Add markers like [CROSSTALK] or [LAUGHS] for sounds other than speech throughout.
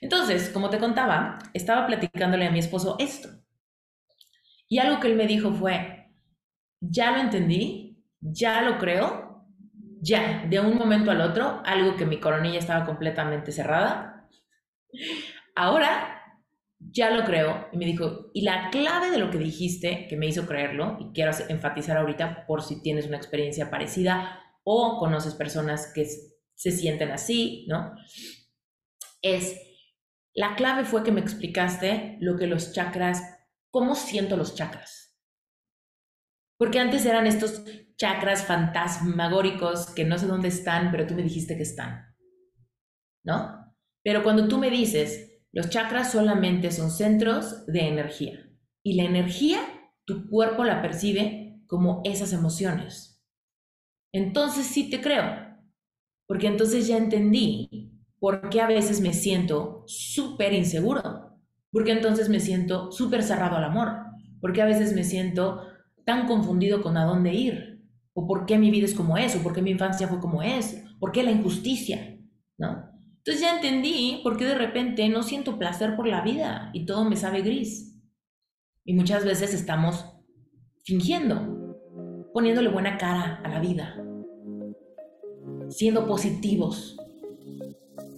Entonces, como te contaba, estaba platicándole a mi esposo esto. Y algo que él me dijo fue, ya lo entendí, ya lo creo, ya, de un momento al otro, algo que mi coronilla estaba completamente cerrada. Ahora ya lo creo. Y me dijo, y la clave de lo que dijiste, que me hizo creerlo, y quiero enfatizar ahorita por si tienes una experiencia parecida o conoces personas que se sienten así, ¿no? Es, la clave fue que me explicaste lo que los chakras, cómo siento los chakras. Porque antes eran estos chakras fantasmagóricos que no sé dónde están, pero tú me dijiste que están. ¿No? Pero cuando tú me dices, los chakras solamente son centros de energía y la energía tu cuerpo la percibe como esas emociones. Entonces sí te creo, porque entonces ya entendí por qué a veces me siento súper inseguro, porque entonces me siento súper cerrado al amor, porque a veces me siento tan confundido con a dónde ir, o por qué mi vida es como es, o por qué mi infancia fue como es, por qué la injusticia, ¿no? Entonces ya entendí por qué de repente no siento placer por la vida y todo me sabe gris. Y muchas veces estamos fingiendo, poniéndole buena cara a la vida, siendo positivos.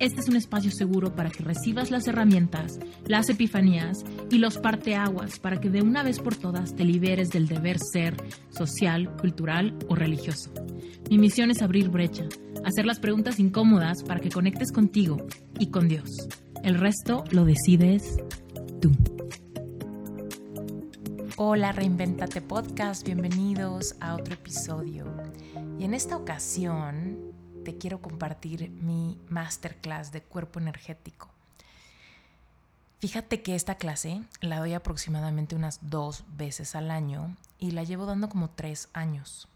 Este es un espacio seguro para que recibas las herramientas, las epifanías y los parteaguas para que de una vez por todas te liberes del deber ser social, cultural o religioso. Mi misión es abrir brecha, hacer las preguntas incómodas para que conectes contigo y con Dios. El resto lo decides tú. Hola Reinventate Podcast, bienvenidos a otro episodio. Y en esta ocasión te quiero compartir mi masterclass de cuerpo energético. Fíjate que esta clase la doy aproximadamente unas dos veces al año y la llevo dando como tres años.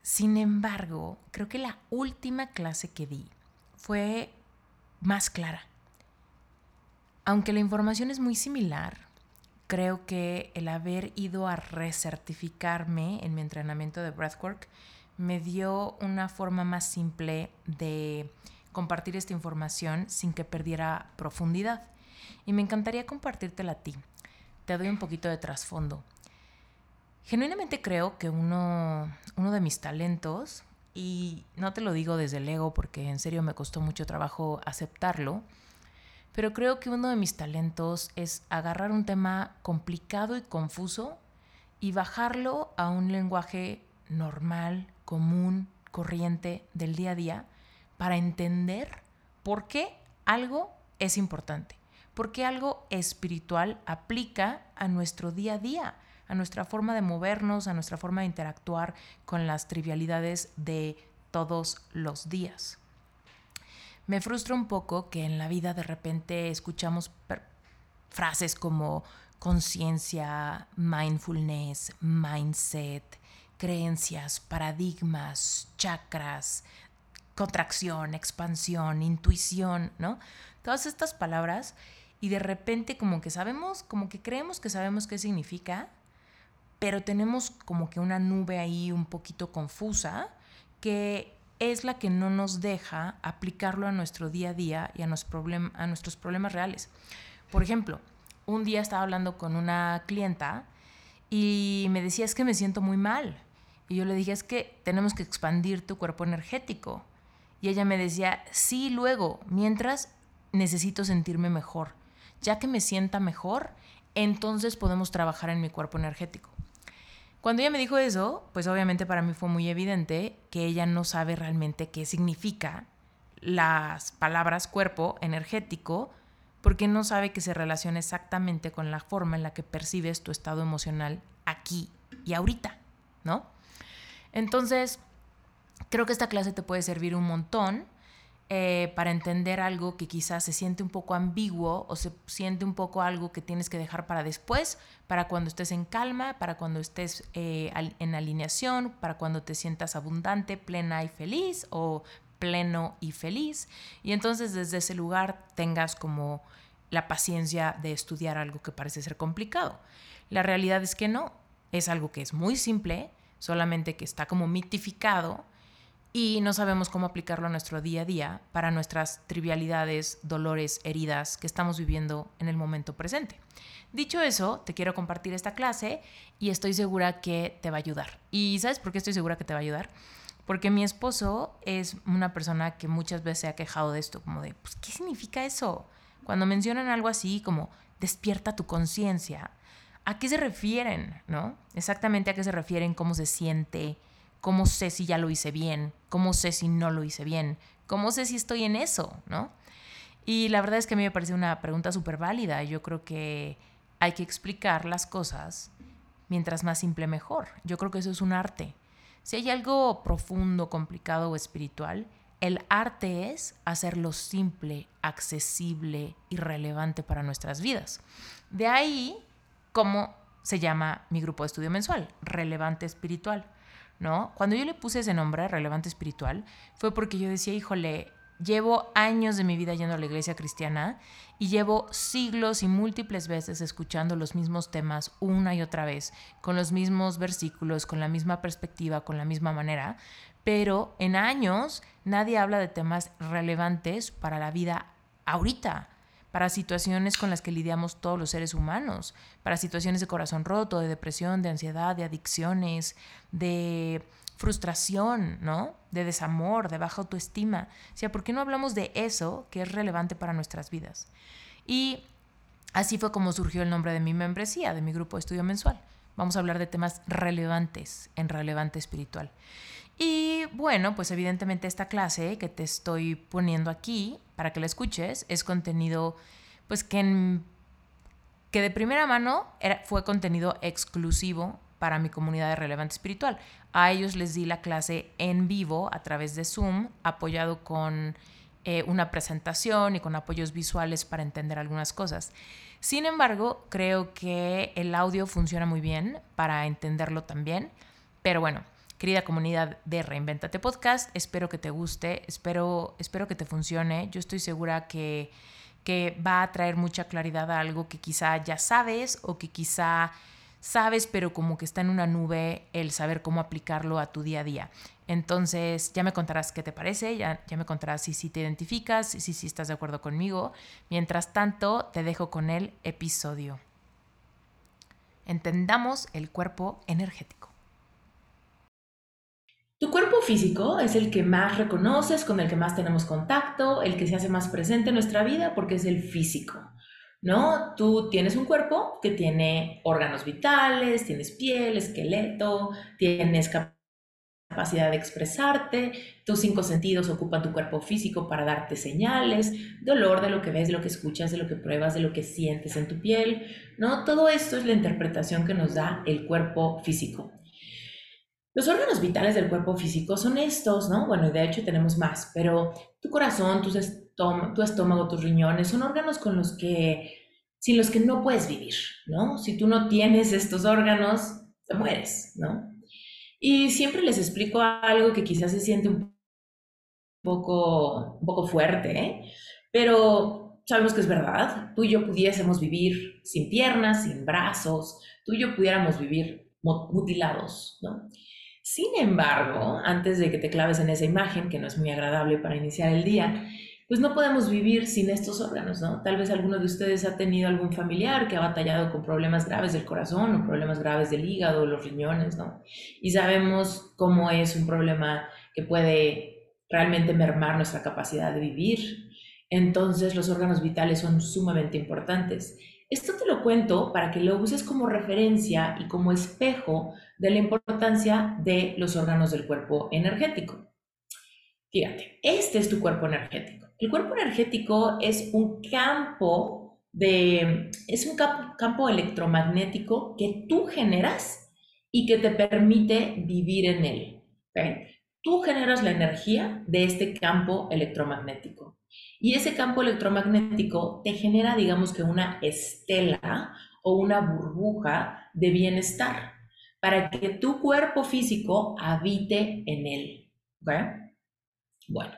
Sin embargo, creo que la última clase que di fue más clara. Aunque la información es muy similar, creo que el haber ido a recertificarme en mi entrenamiento de breathwork me dio una forma más simple de compartir esta información sin que perdiera profundidad. Y me encantaría compartírtela a ti. Te doy un poquito de trasfondo. Genuinamente creo que uno, uno de mis talentos, y no te lo digo desde el ego porque en serio me costó mucho trabajo aceptarlo, pero creo que uno de mis talentos es agarrar un tema complicado y confuso y bajarlo a un lenguaje normal, común, corriente del día a día para entender por qué algo es importante, por qué algo espiritual aplica a nuestro día a día, a nuestra forma de movernos, a nuestra forma de interactuar con las trivialidades de todos los días. Me frustra un poco que en la vida de repente escuchamos frases como conciencia, mindfulness, mindset, creencias, paradigmas, chakras, contracción, expansión, intuición, ¿no? Todas estas palabras y de repente como que sabemos, como que creemos que sabemos qué significa, pero tenemos como que una nube ahí un poquito confusa que es la que no nos deja aplicarlo a nuestro día a día y a, a nuestros problemas reales. Por ejemplo, un día estaba hablando con una clienta y me decía, es que me siento muy mal. Y yo le dije, es que tenemos que expandir tu cuerpo energético. Y ella me decía, sí, luego, mientras necesito sentirme mejor. Ya que me sienta mejor, entonces podemos trabajar en mi cuerpo energético. Cuando ella me dijo eso, pues obviamente para mí fue muy evidente que ella no sabe realmente qué significa las palabras cuerpo energético, porque no sabe que se relaciona exactamente con la forma en la que percibes tu estado emocional aquí y ahorita, ¿no? Entonces, creo que esta clase te puede servir un montón eh, para entender algo que quizás se siente un poco ambiguo o se siente un poco algo que tienes que dejar para después, para cuando estés en calma, para cuando estés eh, en alineación, para cuando te sientas abundante, plena y feliz o pleno y feliz. Y entonces desde ese lugar tengas como la paciencia de estudiar algo que parece ser complicado. La realidad es que no, es algo que es muy simple, solamente que está como mitificado y no sabemos cómo aplicarlo a nuestro día a día para nuestras trivialidades, dolores, heridas que estamos viviendo en el momento presente. Dicho eso, te quiero compartir esta clase y estoy segura que te va a ayudar. ¿Y sabes por qué estoy segura que te va a ayudar? Porque mi esposo es una persona que muchas veces se ha quejado de esto, como de, pues, ¿qué significa eso? Cuando mencionan algo así como despierta tu conciencia, ¿a qué se refieren? ¿No? Exactamente a qué se refieren, cómo se siente, ¿Cómo sé si ya lo hice bien? ¿Cómo sé si no lo hice bien? ¿Cómo sé si estoy en eso? ¿No? Y la verdad es que a mí me parece una pregunta súper válida. Yo creo que hay que explicar las cosas mientras más simple mejor. Yo creo que eso es un arte. Si hay algo profundo, complicado o espiritual, el arte es hacerlo simple, accesible y relevante para nuestras vidas. De ahí, cómo se llama mi grupo de estudio mensual, relevante espiritual. ¿no? Cuando yo le puse ese nombre, relevante espiritual, fue porque yo decía, híjole, llevo años de mi vida yendo a la iglesia cristiana y llevo siglos y múltiples veces escuchando los mismos temas una y otra vez, con los mismos versículos, con la misma perspectiva, con la misma manera, pero en años nadie habla de temas relevantes para la vida ahorita para situaciones con las que lidiamos todos los seres humanos, para situaciones de corazón roto, de depresión, de ansiedad, de adicciones, de frustración, ¿no? De desamor, de baja autoestima. O sea, ¿por qué no hablamos de eso que es relevante para nuestras vidas? Y así fue como surgió el nombre de mi membresía, de mi grupo de estudio mensual. Vamos a hablar de temas relevantes en relevante espiritual. Y bueno, pues evidentemente esta clase que te estoy poniendo aquí para que la escuches es contenido pues que, que de primera mano era, fue contenido exclusivo para mi comunidad de relevante espiritual. A ellos les di la clase en vivo a través de Zoom, apoyado con eh, una presentación y con apoyos visuales para entender algunas cosas. Sin embargo, creo que el audio funciona muy bien para entenderlo también. Pero bueno, querida comunidad de Reinventate Podcast. Espero que te guste, espero, espero que te funcione. Yo estoy segura que, que va a traer mucha claridad a algo que quizá ya sabes o que quizá sabes, pero como que está en una nube el saber cómo aplicarlo a tu día a día. Entonces, ya me contarás qué te parece, ya, ya me contarás si, si te identificas, si, si estás de acuerdo conmigo. Mientras tanto, te dejo con el episodio. Entendamos el cuerpo energético. Tu cuerpo físico es el que más reconoces, con el que más tenemos contacto, el que se hace más presente en nuestra vida porque es el físico, ¿no? Tú tienes un cuerpo que tiene órganos vitales, tienes piel, esqueleto, tienes capacidad de expresarte, tus cinco sentidos ocupan tu cuerpo físico para darte señales, dolor de lo que ves, de lo que escuchas, de lo que pruebas, de lo que sientes en tu piel, ¿no? Todo esto es la interpretación que nos da el cuerpo físico. Los órganos vitales del cuerpo físico son estos, ¿no? Bueno, de hecho tenemos más, pero tu corazón, tu, estómago, tus riñones son órganos con los que, sin los que no puedes vivir, ¿no? Si tú no tienes estos órganos, te mueres, ¿no? Y siempre les explico algo que quizás se siente un poco, poco fuerte, ¿eh? pero sabemos que es verdad. Tú y yo pudiésemos vivir sin piernas, sin brazos, tú y yo pudiéramos vivir mutilados, ¿no? Sin embargo, antes de que te claves en esa imagen, que no es muy agradable para iniciar el día, pues no podemos vivir sin estos órganos, ¿no? Tal vez alguno de ustedes ha tenido algún familiar que ha batallado con problemas graves del corazón o problemas graves del hígado o los riñones, ¿no? Y sabemos cómo es un problema que puede realmente mermar nuestra capacidad de vivir. Entonces los órganos vitales son sumamente importantes. Esto te lo cuento para que lo uses como referencia y como espejo de la importancia de los órganos del cuerpo energético. Fíjate, este es tu cuerpo energético. El cuerpo energético es un campo de es un campo electromagnético que tú generas y que te permite vivir en él. tú generas la energía de este campo electromagnético. Y ese campo electromagnético te genera, digamos que una estela o una burbuja de bienestar para que tu cuerpo físico habite en él. Bueno,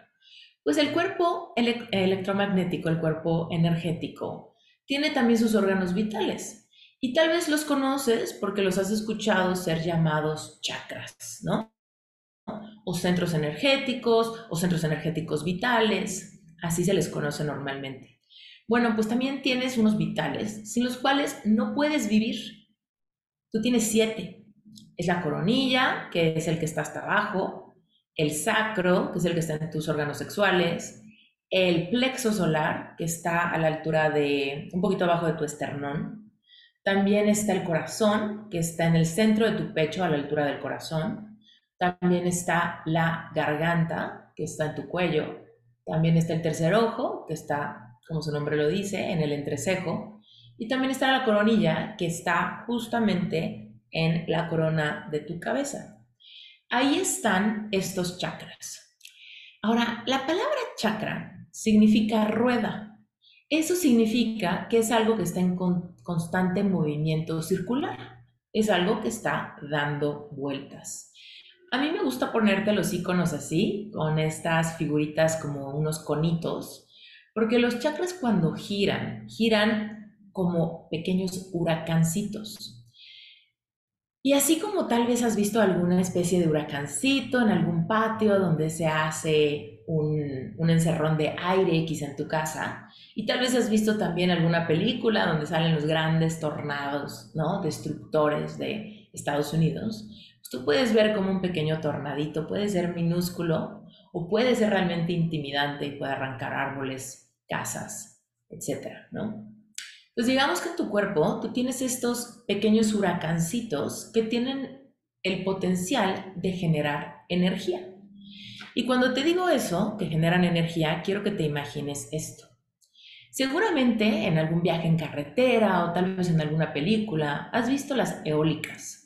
pues el cuerpo electromagnético, el cuerpo energético, tiene también sus órganos vitales. Y tal vez los conoces porque los has escuchado ser llamados chakras, ¿no? O centros energéticos o centros energéticos vitales, así se les conoce normalmente. Bueno, pues también tienes unos vitales sin los cuales no puedes vivir. Tú tienes siete. Es la coronilla, que es el que está hasta abajo, el sacro, que es el que está en tus órganos sexuales, el plexo solar, que está a la altura de, un poquito abajo de tu esternón. También está el corazón, que está en el centro de tu pecho, a la altura del corazón. También está la garganta, que está en tu cuello. También está el tercer ojo, que está, como su nombre lo dice, en el entrecejo. Y también está la coronilla, que está justamente en la corona de tu cabeza. Ahí están estos chakras. Ahora, la palabra chakra significa rueda. Eso significa que es algo que está en constante movimiento circular. Es algo que está dando vueltas. A mí me gusta ponerte los iconos así, con estas figuritas como unos conitos, porque los chakras cuando giran, giran como pequeños huracancitos. Y así como tal vez has visto alguna especie de huracancito en algún patio donde se hace un, un, encerrón de aire quizá en tu casa, y tal vez has visto también alguna película donde salen los grandes tornados, ¿no? Destructores de Estados Unidos, tú puedes ver como un pequeño tornadito puede ser minúsculo o puede ser realmente intimidante y puede arrancar árboles, casas, etcétera, ¿no? Pues digamos que en tu cuerpo tú tienes estos pequeños huracancitos que tienen el potencial de generar energía. Y cuando te digo eso, que generan energía, quiero que te imagines esto. Seguramente en algún viaje en carretera o tal vez en alguna película has visto las eólicas.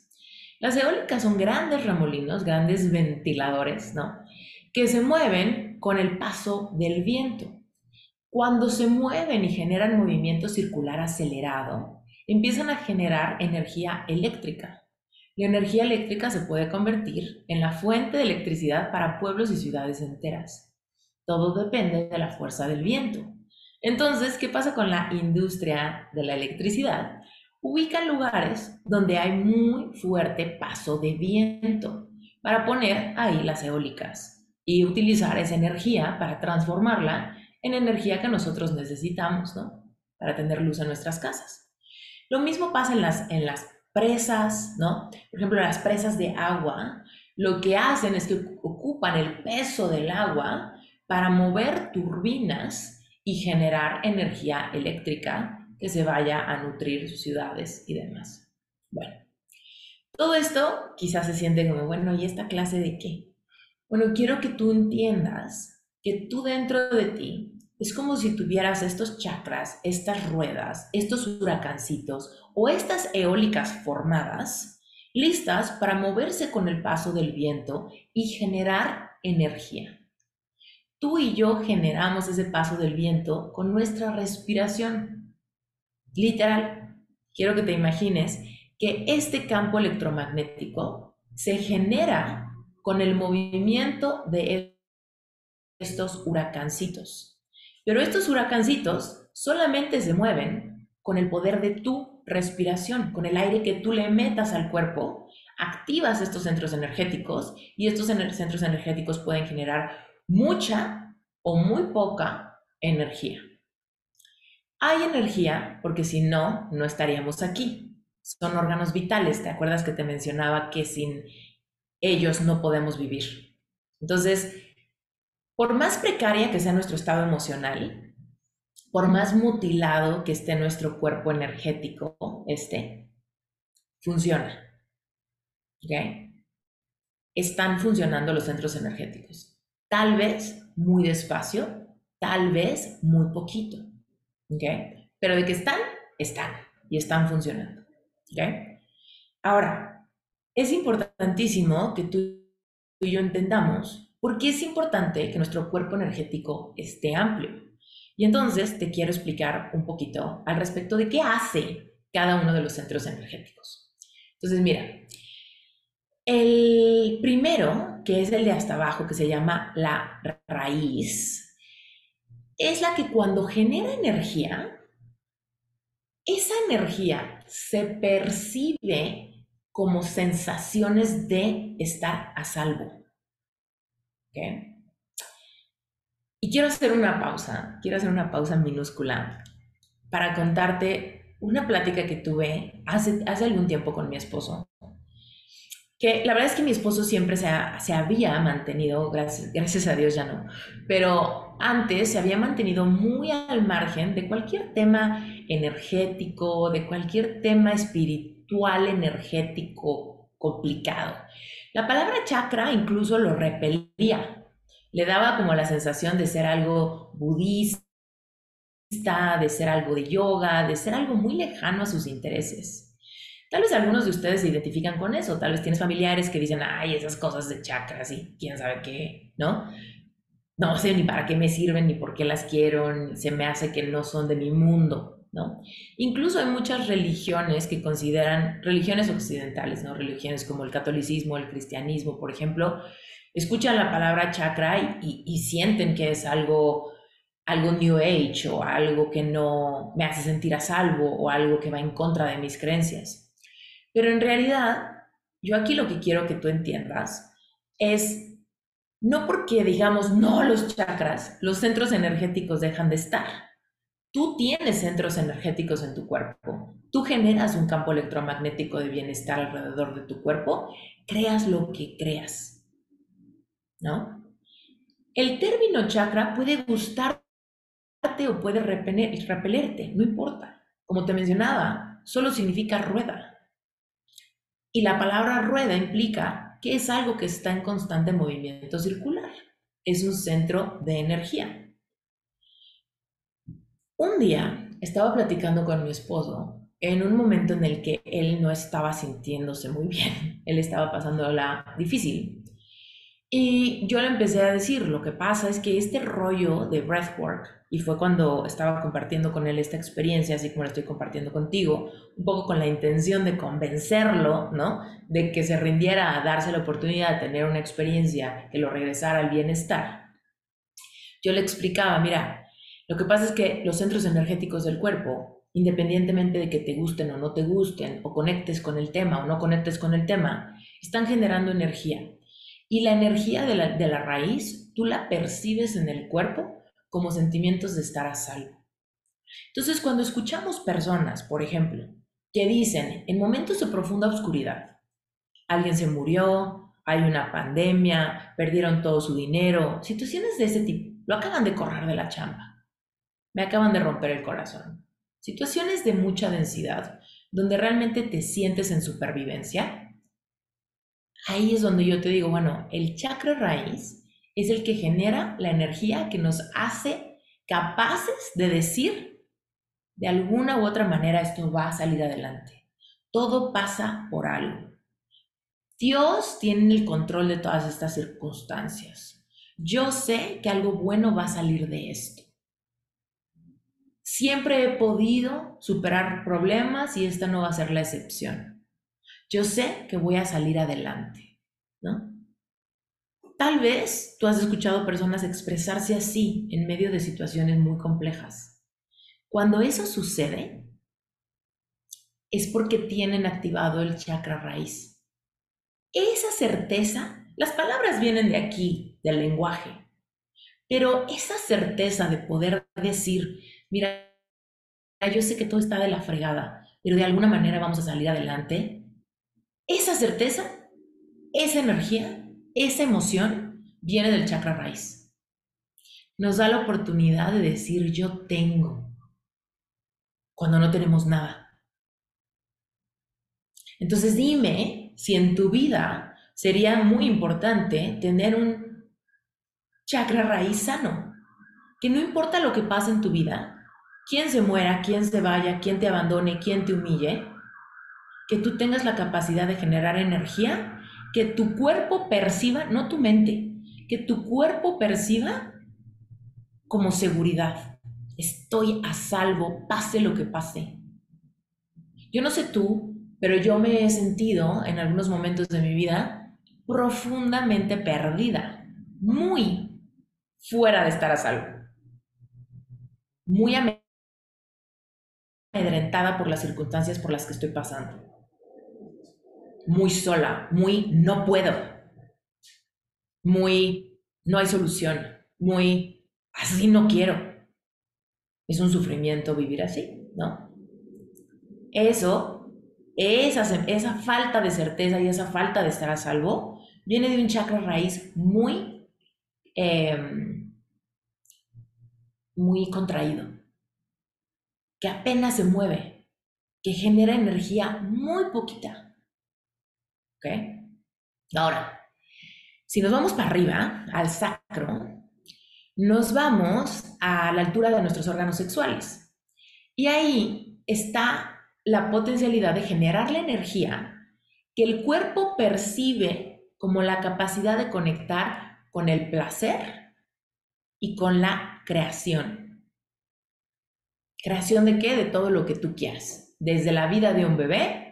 Las eólicas son grandes remolinos, grandes ventiladores, ¿no? Que se mueven con el paso del viento. Cuando se mueven y generan movimiento circular acelerado, empiezan a generar energía eléctrica. La energía eléctrica se puede convertir en la fuente de electricidad para pueblos y ciudades enteras. Todo depende de la fuerza del viento. Entonces, ¿qué pasa con la industria de la electricidad? Ubican lugares donde hay muy fuerte paso de viento para poner ahí las eólicas y utilizar esa energía para transformarla en energía que nosotros necesitamos, ¿no? Para tener luz en nuestras casas. Lo mismo pasa en las, en las presas, ¿no? Por ejemplo, las presas de agua, lo que hacen es que ocupan el peso del agua para mover turbinas y generar energía eléctrica que se vaya a nutrir sus ciudades y demás. Bueno, todo esto quizás se siente como, bueno, ¿y esta clase de qué? Bueno, quiero que tú entiendas que tú dentro de ti es como si tuvieras estos chakras, estas ruedas, estos huracancitos o estas eólicas formadas, listas para moverse con el paso del viento y generar energía. Tú y yo generamos ese paso del viento con nuestra respiración. Literal, quiero que te imagines que este campo electromagnético se genera con el movimiento de estos huracancitos. Pero estos huracancitos solamente se mueven con el poder de tu respiración, con el aire que tú le metas al cuerpo, activas estos centros energéticos y estos centros energéticos pueden generar mucha o muy poca energía. Hay energía porque si no, no estaríamos aquí. Son órganos vitales. ¿Te acuerdas que te mencionaba que sin ellos no podemos vivir? Entonces, por más precaria que sea nuestro estado emocional, por más mutilado que esté nuestro cuerpo energético, este, funciona. Están funcionando los centros energéticos. Tal vez muy despacio, tal vez muy poquito. ¿Ok? Pero de que están, están y están funcionando. ¿Ok? Ahora, es importantísimo que tú y yo entendamos por qué es importante que nuestro cuerpo energético esté amplio. Y entonces te quiero explicar un poquito al respecto de qué hace cada uno de los centros energéticos. Entonces, mira, el primero, que es el de hasta abajo, que se llama la raíz, es la que cuando genera energía, esa energía se percibe como sensaciones de estar a salvo. Y quiero hacer una pausa, quiero hacer una pausa minúscula para contarte una plática que tuve hace, hace algún tiempo con mi esposo. Que la verdad es que mi esposo siempre se, se había mantenido, gracias, gracias a Dios ya no, pero antes se había mantenido muy al margen de cualquier tema energético, de cualquier tema espiritual, energético, complicado. La palabra chakra incluso lo repelía, le daba como la sensación de ser algo budista, de ser algo de yoga, de ser algo muy lejano a sus intereses. Tal vez algunos de ustedes se identifican con eso, tal vez tienes familiares que dicen, ay, esas cosas de chakras y quién sabe qué, ¿no? No sé ni para qué me sirven, ni por qué las quiero, se me hace que no son de mi mundo, ¿no? Incluso hay muchas religiones que consideran, religiones occidentales, ¿no? Religiones como el catolicismo, el cristianismo, por ejemplo, escuchan la palabra chakra y, y sienten que es algo algo New Age o algo que no me hace sentir a salvo o algo que va en contra de mis creencias. Pero en realidad, yo aquí lo que quiero que tú entiendas es, no porque digamos no los chakras, los centros energéticos dejan de estar. Tú tienes centros energéticos en tu cuerpo. Tú generas un campo electromagnético de bienestar alrededor de tu cuerpo, creas lo que creas. ¿No? El término chakra puede gustarte o puede repelerte, no importa. Como te mencionaba, solo significa rueda. Y la palabra rueda implica que es algo que está en constante movimiento circular. Es un centro de energía. Un día estaba platicando con mi esposo en un momento en el que él no estaba sintiéndose muy bien. [LAUGHS] Él estaba pasando la difícil. Y yo le empecé a decir, lo que pasa es que este rollo de breathwork y fue cuando estaba compartiendo con él esta experiencia, así como la estoy compartiendo contigo, un poco con la intención de convencerlo, ¿no? De que se rindiera a darse la oportunidad de tener una experiencia que lo regresara al bienestar. Yo le explicaba, mira, lo que pasa es que los centros energéticos del cuerpo, independientemente de que te gusten o no te gusten, o conectes con el tema o no conectes con el tema, están generando energía. Y la energía de la, de la raíz, tú la percibes en el cuerpo como sentimientos de estar a salvo. Entonces, cuando escuchamos personas, por ejemplo, que dicen en momentos de profunda oscuridad, alguien se murió, hay una pandemia, perdieron todo su dinero, situaciones de ese tipo, lo acaban de correr de la chamba, me acaban de romper el corazón. Situaciones de mucha densidad, donde realmente te sientes en supervivencia, ahí es donde yo te digo, bueno, el chakra raíz es el que genera la energía que nos hace capaces de decir, de alguna u otra manera esto va a salir adelante. Todo pasa por algo. Dios tiene el control de todas estas circunstancias. Yo sé que algo bueno va a salir de esto. Siempre he podido superar problemas y esta no va a ser la excepción. Yo sé que voy a salir adelante, ¿no? Tal vez tú has escuchado personas expresarse así en medio de situaciones muy complejas. Cuando eso sucede, es porque tienen activado el chakra raíz. Esa certeza, las palabras vienen de aquí, del lenguaje, pero esa certeza de poder decir, mira, yo sé que todo está de la fregada, pero de alguna manera vamos a salir adelante, esa certeza, esa energía esa emoción viene del chakra raíz. Nos da la oportunidad de decir yo tengo cuando no tenemos nada. Entonces dime si en tu vida sería muy importante tener un chakra raíz sano. Que no importa lo que pase en tu vida, quién se muera, quién se vaya, quién te abandone, quién te humille, que tú tengas la capacidad de generar energía que tu cuerpo perciba, no tu mente, que tu cuerpo perciba como seguridad. Estoy a salvo, pase lo que pase. Yo no sé tú, pero yo me he sentido en algunos momentos de mi vida profundamente perdida, muy fuera de estar a salvo, muy amedrentada por las circunstancias por las que estoy pasando, muy sola, muy no puedo, muy no hay solución, muy así no quiero. Es un sufrimiento vivir así, ¿no? Eso, esa, esa falta de certeza y esa falta de estar a salvo, viene de un chakra raíz muy, em, muy contraído, que apenas se mueve, que genera energía muy poquita. ¿Ok? Ahora, si nos vamos para arriba, al sacro, nos vamos a la altura de nuestros órganos sexuales. Y ahí está la potencialidad de generar la energía que el cuerpo percibe como la capacidad de conectar con el placer y con la creación. ¿Creación de qué? De todo lo que tú quieras. Desde la vida de un bebé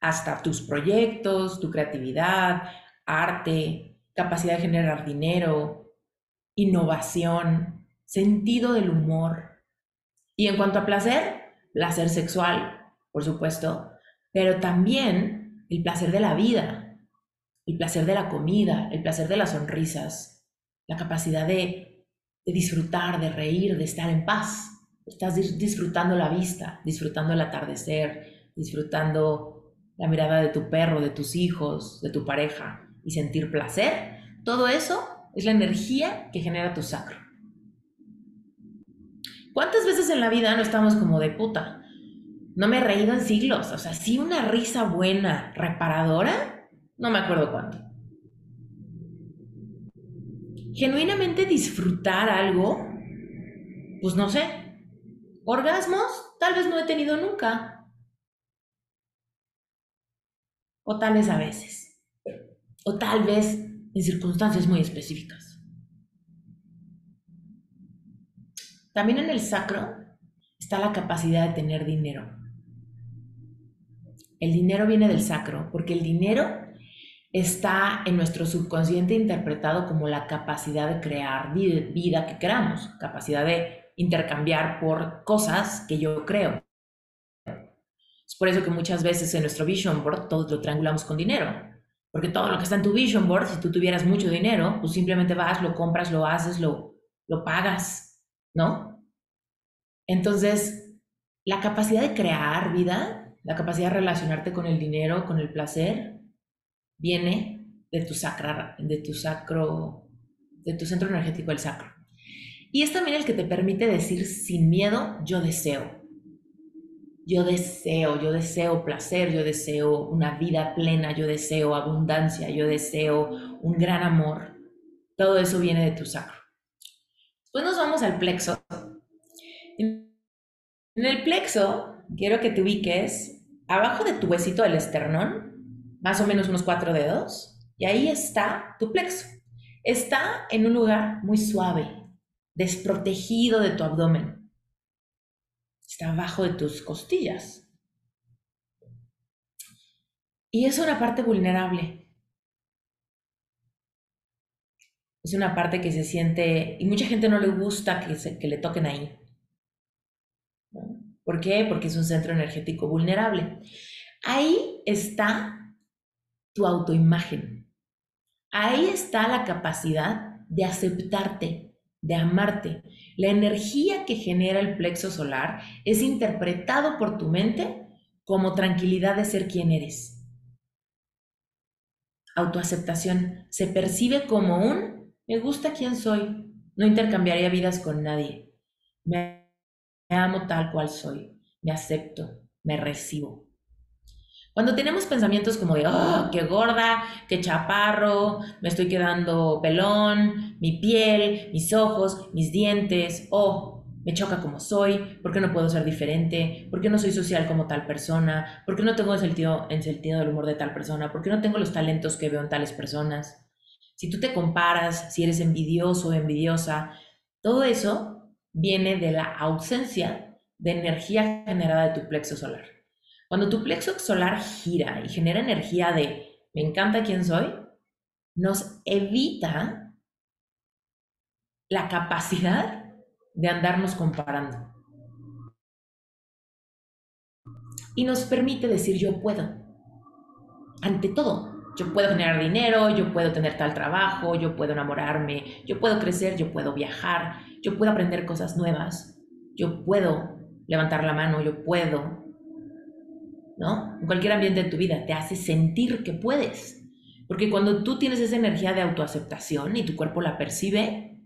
hasta tus proyectos, tu creatividad, arte, capacidad de generar dinero, innovación, sentido del humor. Y en cuanto a placer, placer sexual, por supuesto, pero también el placer de la vida, el placer de la comida, el placer de las sonrisas, la capacidad de, disfrutar, de reír, de estar en paz. Estás disfrutando la vista, disfrutando el atardecer, disfrutando la mirada de tu perro, de tus hijos, de tu pareja y sentir placer. Todo eso es la energía que genera tu sacro. ¿Cuántas veces en la vida no estamos como de puta? No me he reído en siglos. O sea, sí una risa buena, reparadora, no me acuerdo cuánto. Genuinamente disfrutar algo, pues no sé. Orgasmos, tal vez no he tenido nunca. O tal vez a veces. O tal vez en circunstancias muy específicas. También en el sacro está la capacidad de tener dinero. El dinero viene del sacro, porque el dinero está en nuestro subconsciente interpretado como la capacidad de crear vida que creamos, capacidad de intercambiar por cosas que yo creo. Es por eso que muchas veces en nuestro vision board todo lo triangulamos con dinero, porque todo lo que está en tu vision board, si tú tuvieras mucho dinero, pues simplemente vas, lo compras, lo haces, lo, lo pagas, ¿no? Entonces, la capacidad de crear vida la capacidad de relacionarte con el dinero, con el placer, viene de tu, sacra, de tu sacro, de tu centro energético, el sacro. Y es también el que te permite decir sin miedo, yo deseo. Yo deseo, yo deseo placer, yo deseo una vida plena, yo deseo abundancia, yo deseo un gran amor. Todo eso viene de tu sacro. Después nos vamos al plexo. En el plexo, quiero que te ubiques abajo de tu huesito del esternón, más o menos unos cuatro dedos, y ahí está tu plexo. Está en un lugar muy suave, desprotegido de tu abdomen. Está abajo de tus costillas. Y es una parte vulnerable. Es una parte que se siente, y mucha gente no le gusta que, se, le toquen ahí. ¿Por qué? Porque es un centro energético vulnerable. Ahí está tu autoimagen. Ahí está la capacidad de aceptarte, de amarte. La energía que genera el plexo solar es interpretado por tu mente como tranquilidad de ser quien eres. Autoaceptación se percibe como un me gusta quien soy, no intercambiaría vidas con nadie. Me me amo tal cual soy, me acepto, me recibo. Cuando tenemos pensamientos como de, oh, qué gorda, qué chaparro, me estoy quedando pelón, mi piel, mis ojos, mis dientes, oh, me choca como soy, por qué no puedo ser diferente, por qué no soy social como tal persona, por qué no tengo el sentido, el sentido del humor de tal persona, por qué no tengo los talentos que veo en tales personas. Si tú te comparas, si eres envidioso o envidiosa, todo eso viene de la ausencia de energía generada de tu plexo solar. Cuando tu plexo solar gira y genera energía de me encanta quién soy, nos evita la capacidad de andarnos comparando. Y nos permite decir yo puedo. Ante todo, yo puedo generar dinero, yo puedo tener tal trabajo, yo puedo enamorarme, yo puedo crecer, yo puedo viajar, yo puedo aprender cosas nuevas, yo puedo levantar la mano, yo puedo. ¿No? En cualquier ambiente de tu vida te hace sentir que puedes. Porque cuando tú tienes esa energía de autoaceptación y tu cuerpo la percibe,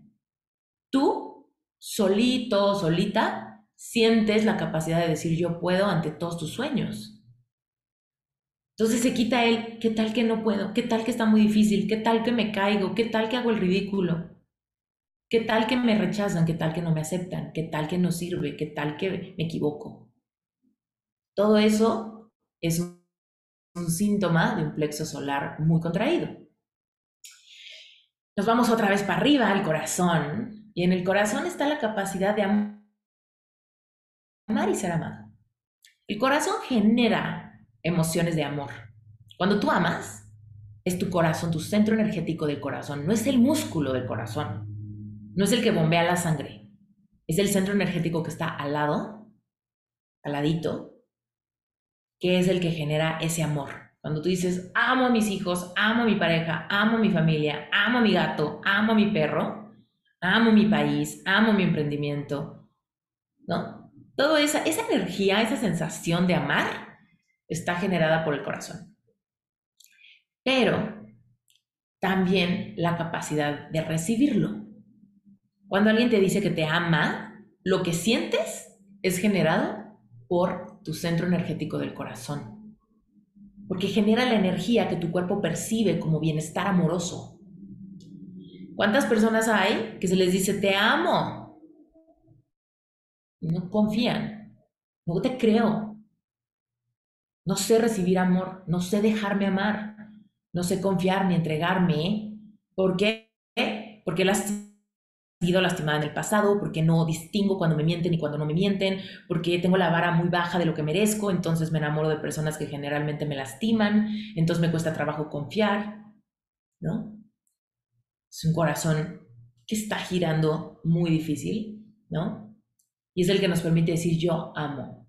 tú solito, solita, sientes la capacidad de decir yo puedo ante todos tus sueños. Entonces se quita el, ¿qué tal que no puedo? ¿Qué tal que está muy difícil? ¿Qué tal que me caigo? ¿Qué tal que hago el ridículo? ¿Qué tal que me rechazan? ¿Qué tal que no me aceptan? ¿Qué tal que no sirve? ¿Qué tal que me equivoco? Todo eso es un síntoma de un plexo solar muy contraído. Nos vamos otra vez para arriba al corazón y en el corazón está la capacidad de amar y ser amado. El corazón genera emociones de amor. Cuando tú amas, es tu corazón, tu centro energético del corazón, no es el músculo del corazón, no es el que bombea la sangre, es el centro energético que está al lado, al ladito, que es el que genera ese amor. Cuando tú dices, amo a mis hijos, amo a mi pareja, amo a mi familia, amo a mi gato, amo a mi perro, amo mi país, amo mi emprendimiento, ¿no? Toda esa, esa energía, esa sensación de amar está generada por el corazón. Pero también la capacidad de recibirlo. Cuando alguien te dice que te ama, lo que sientes es generado por tu centro energético del corazón, porque genera la energía que tu cuerpo percibe como bienestar amoroso. ¿Cuántas personas hay que se les dice te amo? No confían, no te creo, no sé recibir amor, no sé dejarme amar, no sé confiar ni entregarme. ¿Por qué? Porque las sido lastimada en el pasado, porque no distingo cuando me mienten y cuando no me mienten, porque tengo la vara muy baja de lo que merezco, entonces me enamoro de personas que generalmente me lastiman, entonces me cuesta trabajo confiar, ¿no? Es un corazón que está girando muy difícil, ¿no? Y es el que nos permite decir yo amo.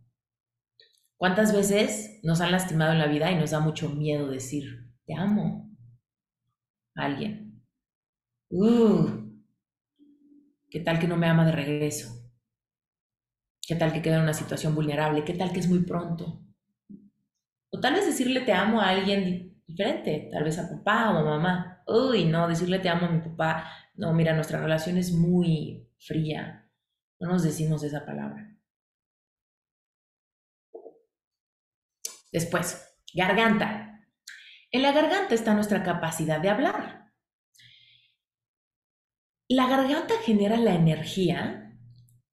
¿Cuántas veces nos han lastimado en la vida y nos da mucho miedo decir te amo a alguien? Uh, ¿Qué tal que no me ama de regreso? ¿Qué tal que queda en una situación vulnerable? ¿Qué tal que es muy pronto? O tal vez decirle te amo a alguien diferente, tal vez a papá o mamá. Uy, no, decirle te amo a mi papá. No, mira, nuestra relación es muy fría. No nos decimos esa palabra. Después, garganta. En la garganta está nuestra capacidad de hablar. La garganta genera la energía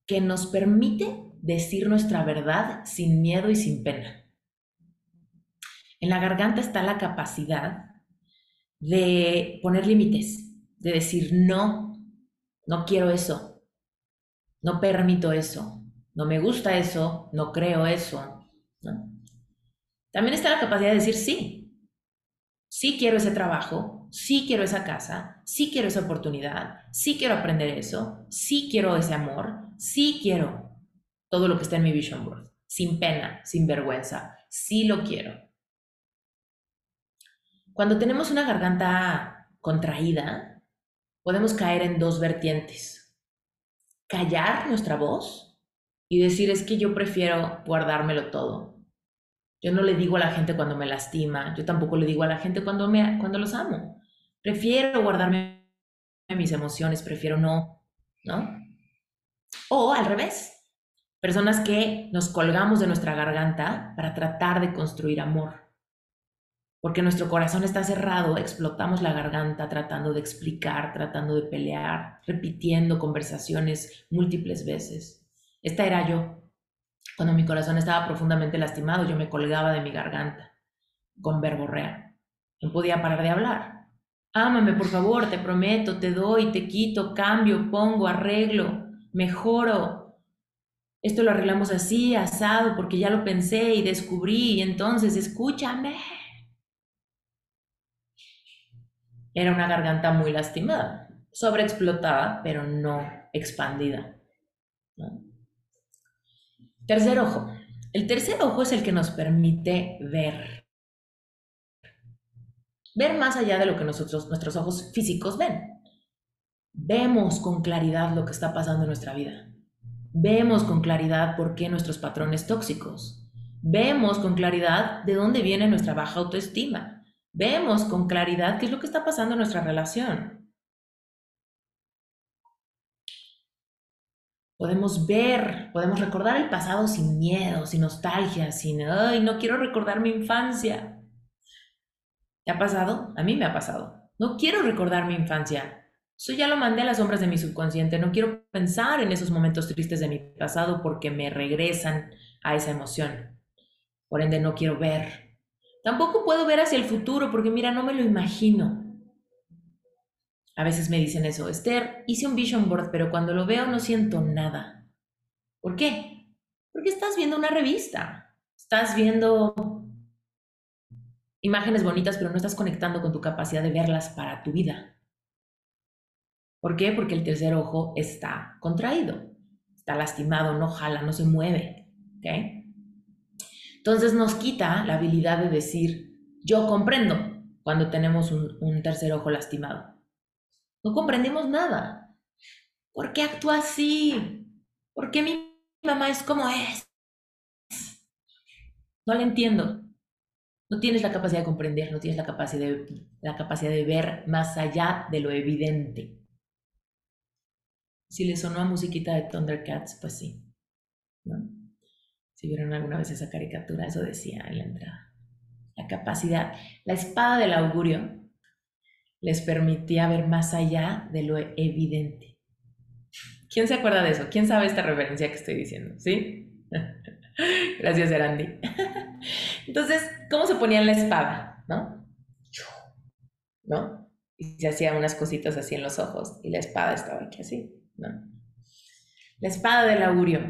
que nos permite decir nuestra verdad sin miedo y sin pena. En la garganta está la capacidad de poner límites, de decir no, no quiero eso, no permito eso, no me gusta eso, no creo eso. También está la capacidad de decir sí, sí quiero ese trabajo, sí quiero esa casa, sí quiero esa oportunidad, sí quiero aprender eso, sí quiero ese amor, sí quiero todo lo que está en mi vision board, sin pena, sin vergüenza, sí lo quiero. Cuando tenemos una garganta contraída, podemos caer en dos vertientes. Callar nuestra voz y decir es que yo prefiero guardármelo todo. Yo no le digo a la gente cuando me lastima, yo tampoco le digo a la gente cuando, me, cuando los amo. Prefiero guardarme mis emociones, prefiero no, ¿no? O al revés, personas que nos colgamos de nuestra garganta para tratar de construir amor. Porque nuestro corazón está cerrado, explotamos la garganta tratando de explicar, tratando de pelear, repitiendo conversaciones múltiples veces. Esta era yo. Cuando mi corazón estaba profundamente lastimado, yo me colgaba de mi garganta con verborrea. No podía parar de hablar. Ámame, por favor, te prometo, te doy, te quito, cambio, pongo, arreglo, mejoro. Esto lo arreglamos así, asado, porque ya lo pensé y descubrí, y entonces escúchame. Era una garganta muy lastimada, sobreexplotada, pero no expandida. Tercer ojo. El tercer ojo es el que nos permite ver. Ver más allá de lo que nosotros, nuestros ojos físicos ven. Vemos con claridad lo que está pasando en nuestra vida. Vemos con claridad por qué nuestros patrones tóxicos. Vemos con claridad de dónde viene nuestra baja autoestima. Vemos con claridad qué es lo que está pasando en nuestra relación. Podemos ver, podemos recordar el pasado sin miedo, sin nostalgia, sin, ay, no quiero recordar mi infancia. ¿Te ha pasado? A mí me ha pasado. No quiero recordar mi infancia. Eso ya lo mandé a las sombras de mi subconsciente. No quiero pensar en esos momentos tristes de mi pasado porque me regresan a esa emoción. Por ende, no quiero ver. Tampoco puedo ver hacia el futuro porque, mira, no me lo imagino. A veces me dicen eso, Esther, hice un vision board, pero cuando lo veo no siento nada. ¿Por qué? Porque estás viendo una revista, estás viendo imágenes bonitas, pero no estás conectando con tu capacidad de verlas para tu vida. ¿Por qué? Porque el tercer ojo está contraído, está lastimado, no jala, no se mueve. Entonces nos quita la habilidad de decir, yo comprendo cuando tenemos un, un tercer ojo lastimado. No comprendemos nada. ¿Por qué actúa así? ¿Por qué mi mamá es como es? No la entiendo. No tienes la capacidad de comprender, no tienes la capacidad de, la capacidad de ver más allá de lo evidente. Si le sonó a musiquita de Thundercats, pues sí. Si vieron alguna vez esa caricatura, eso decía en la entrada. La capacidad, la espada del augurio les permitía ver más allá de lo evidente. ¿Quién se acuerda de eso? ¿Quién sabe esta referencia que estoy diciendo? ¿Sí? [LAUGHS] Gracias, Erandi. [LAUGHS] Entonces, ¿cómo se ponían la espada? ¿No? ¿No? Y se hacía unas cositas así en los ojos y la espada estaba aquí así, ¿no? La espada del augurio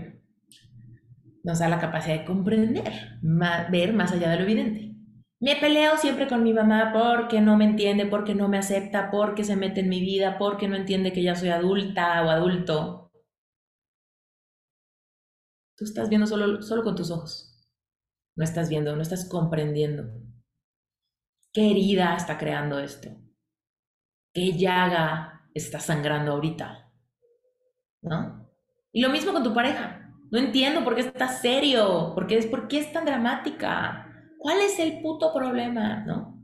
nos da la capacidad de comprender, ver más allá de lo evidente. Me peleo siempre con mi mamá porque no me entiende, porque no me acepta, porque se mete en mi vida, porque no entiende que ya soy adulta o adulto. Tú estás viendo solo, solo con tus ojos. No estás viendo, no estás comprendiendo. ¿Qué herida está creando esto? ¿Qué llaga está sangrando ahorita? ¿No? Y lo mismo con tu pareja. No entiendo por qué estás serio, por qué, por qué es tan dramática. ¿Cuál es el puto problema? ¿No?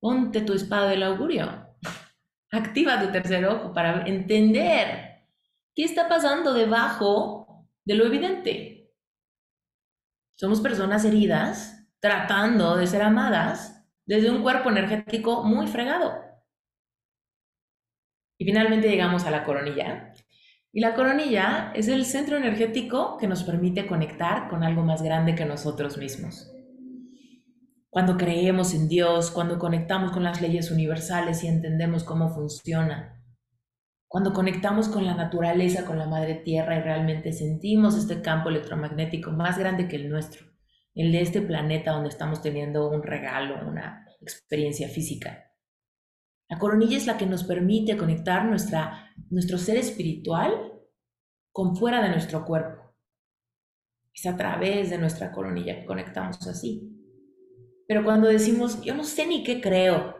Ponte tu espada del augurio. [LAUGHS] Activa tu tercer ojo para entender qué está pasando debajo de lo evidente. Somos personas heridas tratando de ser amadas desde un cuerpo energético muy fregado. Y finalmente llegamos a la coronilla. Y la coronilla es el centro energético que nos permite conectar con algo más grande que nosotros mismos cuando creemos en Dios, cuando conectamos con las leyes universales y entendemos cómo funciona, cuando conectamos con la naturaleza, con la madre tierra y realmente sentimos este campo electromagnético más grande que el nuestro, el de este planeta donde estamos teniendo un regalo, una experiencia física. La coronilla es la que nos permite conectar nuestra, nuestro ser espiritual con fuera de nuestro cuerpo. Es a través de nuestra coronilla que conectamos así. Pero cuando decimos, yo no sé ni qué creo,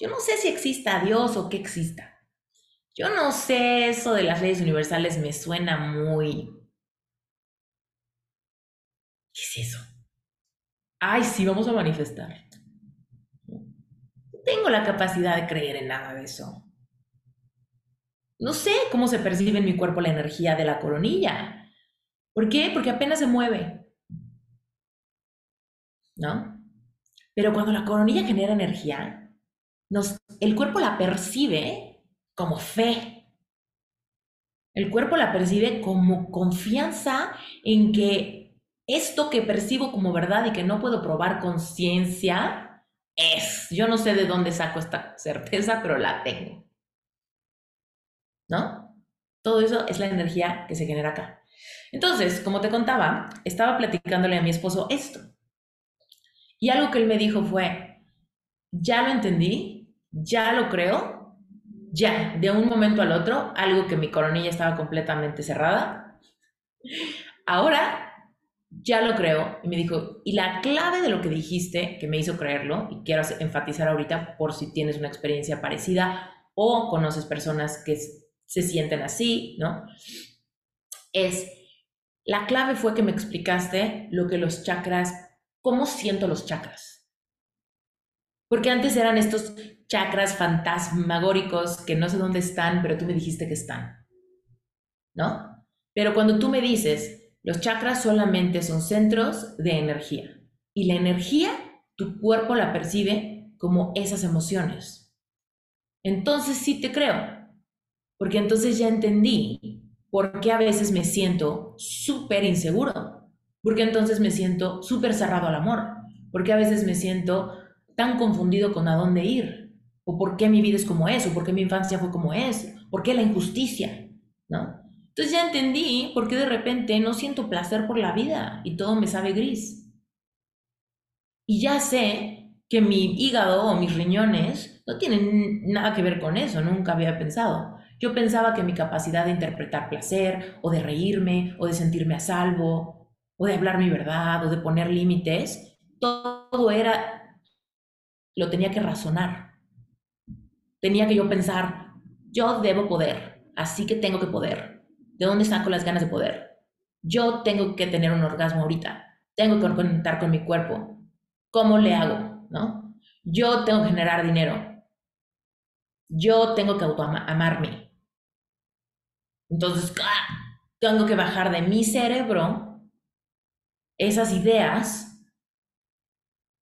yo no sé si exista Dios o qué exista, yo no sé eso de las leyes universales, me suena muy... ¿Qué es eso? Ay, sí, vamos a manifestar. No tengo la capacidad de creer en nada de eso. No sé cómo se percibe en mi cuerpo la energía de la coronilla. ¿Por qué? Porque apenas se mueve. ¿No? Pero cuando la coronilla genera energía, el cuerpo la percibe como fe. El cuerpo la percibe como confianza en que esto que percibo como verdad y que no puedo probar con ciencia es. Yo no sé de dónde saco esta [LAUGHS] certeza, pero la tengo. ¿No? Todo eso es la energía que se genera acá. Entonces, como te contaba, estaba platicándole a mi esposo esto. Y algo que él me dijo fue, ya lo entendí, ya lo creo, ya, de un momento al otro, algo que mi coronilla estaba completamente cerrada. Ahora ya lo creo. Y me dijo, y la clave de lo que dijiste, que me hizo creerlo, y quiero enfatizar ahorita por si tienes una experiencia parecida o conoces personas que se sienten así, ¿no? Es, la clave fue que me explicaste lo que los chakras, cómo siento los chakras. Porque antes eran estos chakras fantasmagóricos que no sé dónde están, pero tú me dijiste que están. ¿No? Pero cuando tú me dices, los chakras solamente son centros de energía. Y la energía, tu cuerpo la percibe como esas emociones. Entonces sí te creo, porque entonces ya entendí por qué a veces me siento súper inseguro, porque entonces me siento súper cerrado al amor, porque a veces me siento tan confundido con a dónde ir, o por qué mi vida es como es, o por qué mi infancia fue como es, por qué la injusticia, ¿no? Entonces ya entendí por qué de repente no siento placer por la vida y todo me sabe gris. Y ya sé que mi hígado o mis riñones no tienen nada que ver con eso, nunca había pensado. Yo pensaba que mi capacidad de interpretar placer, o de reírme, o de sentirme a salvo, o de hablar mi verdad, o de poner límites, todo era, lo tenía que razonar. Tenía que yo pensar, yo debo poder, así que tengo que poder. ¿De dónde saco las ganas de poder? Yo tengo que tener un orgasmo ahorita. Tengo que conectar con mi cuerpo. ¿Cómo le hago? ¿No? Yo tengo que generar dinero. Yo tengo que autoamarme. Entonces, tengo que bajar de mi cerebro esas ideas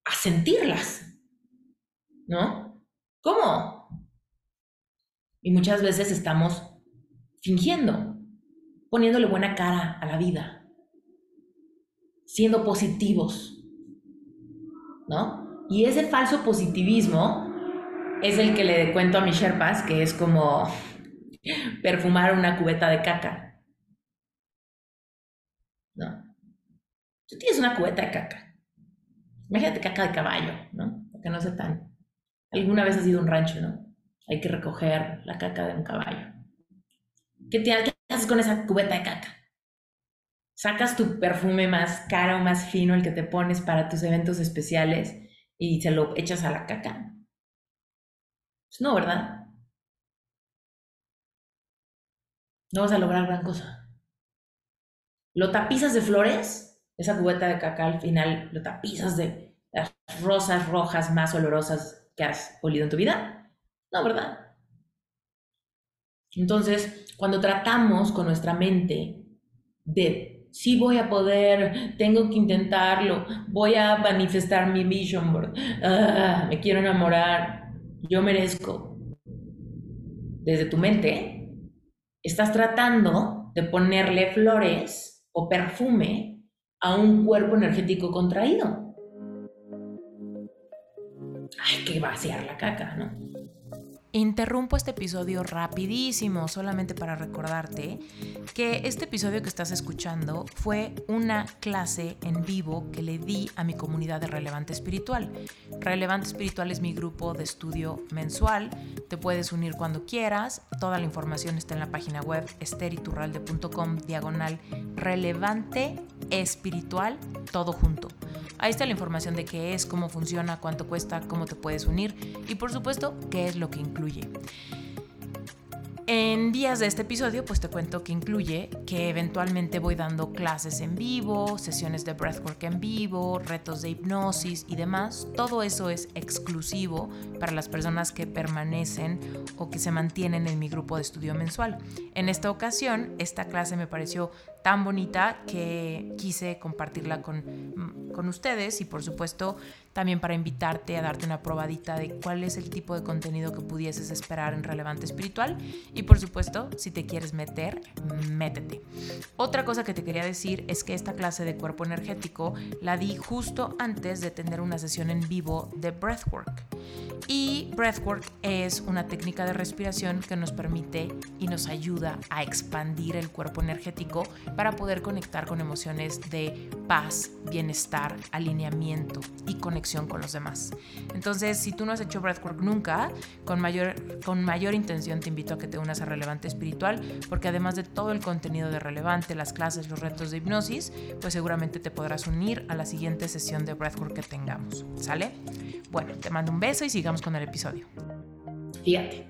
a sentirlas, ¿no? ¿Cómo? Y muchas veces estamos fingiendo, poniéndole buena cara a la vida, siendo positivos, ¿no? Y ese falso positivismo es el que le cuento a mis Sherpas, que es como, [LAUGHS] perfumar una cubeta de caca. ¿No? Tú tienes una cubeta de caca. Imagínate caca de caballo, ¿no? que no sea tan... Alguna vez has ido a un rancho, ¿no? Hay que recoger la caca de un caballo. ¿Qué, ¿Qué haces con esa cubeta de caca? Sacas tu perfume más caro, más fino, el que te pones para tus eventos especiales y se lo echas a la caca. Pues no, ¿verdad? no vas a lograr gran cosa. Lo tapizas de flores, esa cubeta de caca al final, lo tapizas de las rosas rojas más olorosas que has olido en tu vida. No, ¿verdad? Entonces, cuando tratamos con nuestra mente de sí voy a poder, tengo que intentarlo, voy a manifestar mi vision board, ah, me quiero enamorar, yo merezco. Desde tu mente, estás tratando de ponerle flores o perfume a un cuerpo energético contraído. Hay que vaciar la caca, ¿no? Interrumpo este episodio rapidísimo solamente para recordarte que este episodio que estás escuchando fue una clase en vivo que le di a mi comunidad de Relevante Espiritual. Relevante Espiritual es mi grupo de estudio mensual. Te puedes unir cuando quieras. Toda la información está en la página web esteriturralde.com diagonal relevante espiritual todo junto. Ahí está la información de qué es, cómo funciona, cuánto cuesta, cómo te puedes unir y por supuesto qué es lo que incluye. En días de este episodio, pues te cuento que incluye que eventualmente voy dando clases en vivo, sesiones de breathwork en vivo, retos de hipnosis y demás. Todo eso es exclusivo para las personas que permanecen o que se mantienen en mi grupo de estudio mensual. En esta ocasión, esta clase me pareció tan bonita que quise compartirla con, con ustedes y por supuesto también para invitarte a darte una probadita de cuál es el tipo de contenido que pudieses esperar en Relevante Espiritual y por supuesto, si te quieres meter, métete. Otra cosa que te quería decir es que esta clase de cuerpo energético la di justo antes de tener una sesión en vivo de Breathwork. Y Breathwork es una técnica de respiración que nos permite y nos ayuda a expandir el cuerpo energético para poder conectar con emociones de paz, bienestar, alineamiento y conexión con los demás. Entonces, si tú no has hecho Breathwork nunca, con mayor, con mayor intención te invito a que te unas a Relevante Espiritual, porque además de todo el contenido de Relevante, las clases, los retos de hipnosis, pues seguramente te podrás unir a la siguiente sesión de Breathwork que tengamos. ¿Sale? Bueno, te mando un beso y sigamos con el episodio. Fíjate,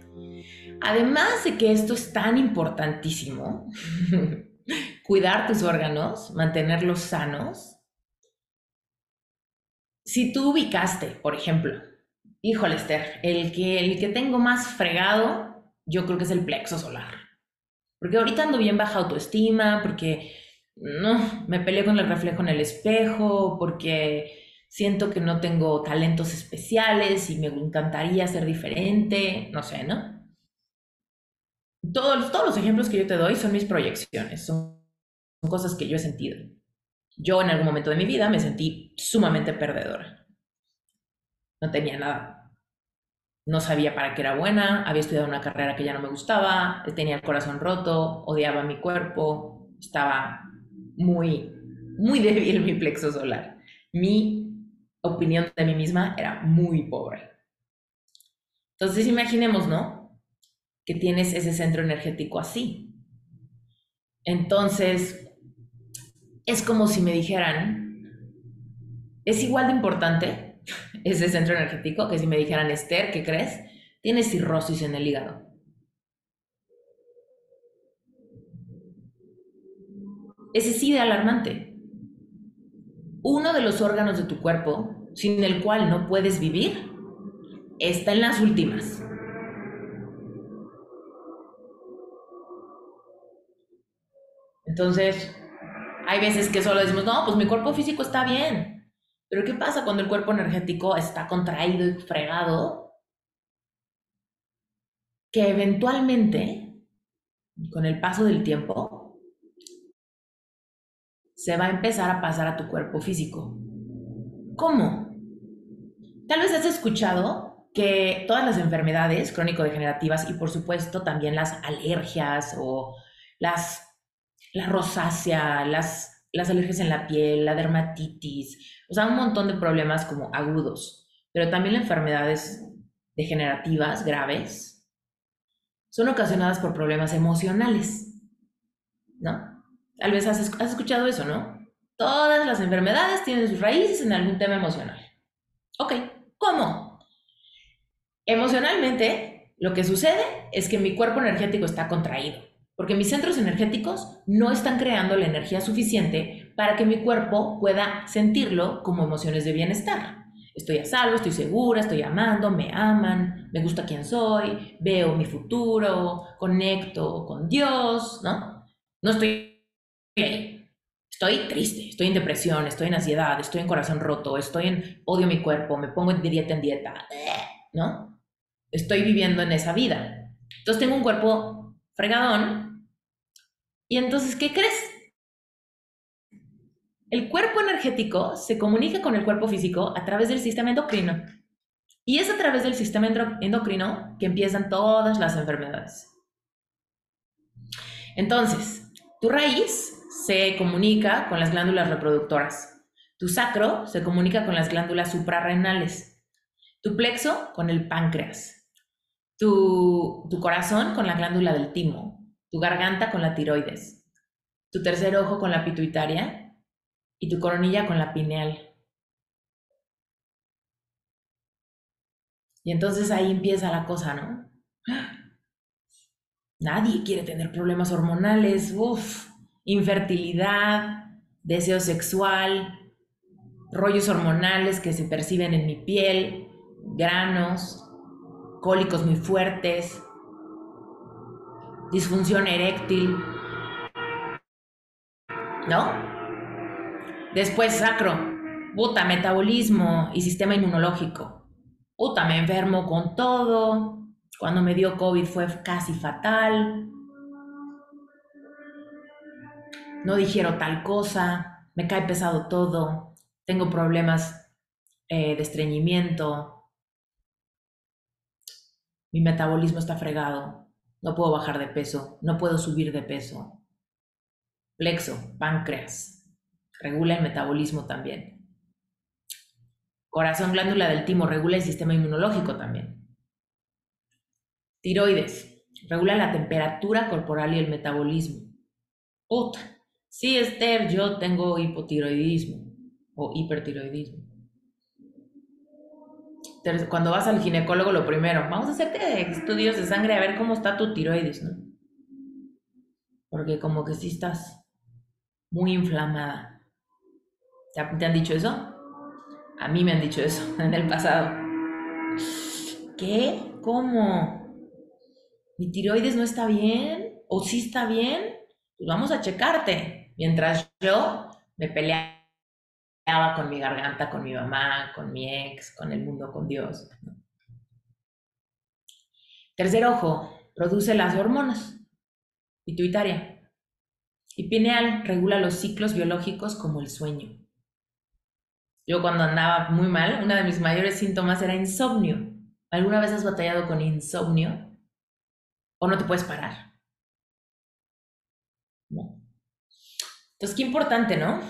además de que esto es tan importantísimo, [LAUGHS] cuidar tus órganos, mantenerlos sanos, si tú ubicaste, por ejemplo, híjole Esther, el que, el que tengo más fregado, yo creo que es el plexo solar. Porque ahorita ando bien baja autoestima, porque no, me peleé con el reflejo en el espejo, porque siento que no tengo talentos especiales y me encantaría ser diferente, no sé, ¿no? Todos, los ejemplos que yo te doy son mis proyecciones, son, son cosas que yo he sentido. Yo en algún momento de mi vida me sentí sumamente perdedora. No tenía nada. No sabía para qué era buena, había estudiado una carrera que ya no me gustaba, tenía el corazón roto, odiaba mi cuerpo, estaba muy, muy [LAUGHS] débil mi plexo solar. Mi opinión de mí misma era muy pobre. Entonces imaginemos, ¿no? Que tienes ese centro energético así. Entonces, es como si me dijeran, es igual de importante [LAUGHS] ese centro energético que si me dijeran, Esther, ¿qué crees? Tienes cirrosis en el hígado. Ese sí de alarmante uno de los órganos de tu cuerpo sin el cual no puedes vivir está en las últimas. Entonces, hay veces que solo decimos, no, pues mi cuerpo físico está bien. Pero ¿qué pasa cuando el cuerpo energético está contraído y fregado? Que eventualmente, con el paso del tiempo, se va a empezar a pasar a tu cuerpo físico. ¿Cómo? Tal vez has escuchado que todas las enfermedades crónico-degenerativas y por supuesto también las alergias o las, la rosácea, las, las alergias en la piel, la dermatitis, o sea, un montón de problemas como agudos, pero también las enfermedades degenerativas graves son ocasionadas por problemas emocionales, ¿no? Tal vez has, escuchado eso, ¿no? Todas las enfermedades tienen sus raíces en algún tema emocional. Ok, ¿cómo? Emocionalmente, lo que sucede es que mi cuerpo energético está contraído, porque mis centros energéticos no están creando la energía suficiente para que mi cuerpo pueda sentirlo como emociones de bienestar. Estoy a salvo, estoy segura, estoy amando, me aman, me gusta quién soy, veo mi futuro, conecto con Dios, ¿no? No estoy estoy triste, estoy en depresión, estoy en ansiedad, estoy en corazón roto, estoy en odio mi cuerpo, me pongo de dieta en dieta, ¿no? Estoy viviendo en esa vida. Entonces tengo un cuerpo fregadón. Y entonces, ¿qué crees? El cuerpo energético se comunica con el cuerpo físico a través del sistema endocrino. Y es a través del sistema endocrino que empiezan todas las enfermedades. Entonces, tu raíz se comunica con las glándulas reproductoras. Tu sacro se comunica con las glándulas suprarrenales. Tu plexo con el páncreas. Tu, tu corazón con la glándula del timo. Tu garganta con la tiroides. Tu tercer ojo con la pituitaria. Y tu coronilla con la pineal. Y entonces ahí empieza la cosa, ¿no? [GASPS] Nadie quiere tener problemas hormonales. Uf, infertilidad, deseo sexual, rollos hormonales que se perciben en mi piel, granos, cólicos muy fuertes, disfunción eréctil, ¿no? Después sacro, puta, metabolismo y sistema inmunológico. Puta, me enfermo con todo. Cuando me dio COVID fue casi fatal. No dijeron tal cosa, me cae pesado todo, tengo problemas eh, de estreñimiento, mi metabolismo está fregado, no puedo bajar de peso, no puedo subir de peso. Plexo, páncreas, regula el metabolismo también. Corazón, glándula del timo, regula el sistema inmunológico también. Tiroides, regula la temperatura corporal y el metabolismo. Puta, sí, Esther, yo tengo hipotiroidismo o hipertiroidismo. Cuando vas al ginecólogo, lo primero, vamos a hacerte estudios de sangre a ver cómo está tu tiroides, ¿no? Porque como que sí estás muy inflamada. ¿Te han dicho eso? A mí me han dicho eso [LAUGHS] en el pasado. ¿Qué? ¿Cómo? ¿Mi tiroides no está bien? ¿O sí está bien? Pues vamos a checarte. Mientras yo me peleaba con mi garganta, con mi mamá, con mi ex, con el mundo, con Dios. Tercer ojo, produce las hormonas. Pituitaria. Y pineal regula los ciclos biológicos como el sueño. Yo cuando andaba muy mal, uno de mis mayores síntomas era insomnio. ¿Alguna vez has batallado con insomnio? ¿O no te puedes parar? Entonces, qué importante, ¿no?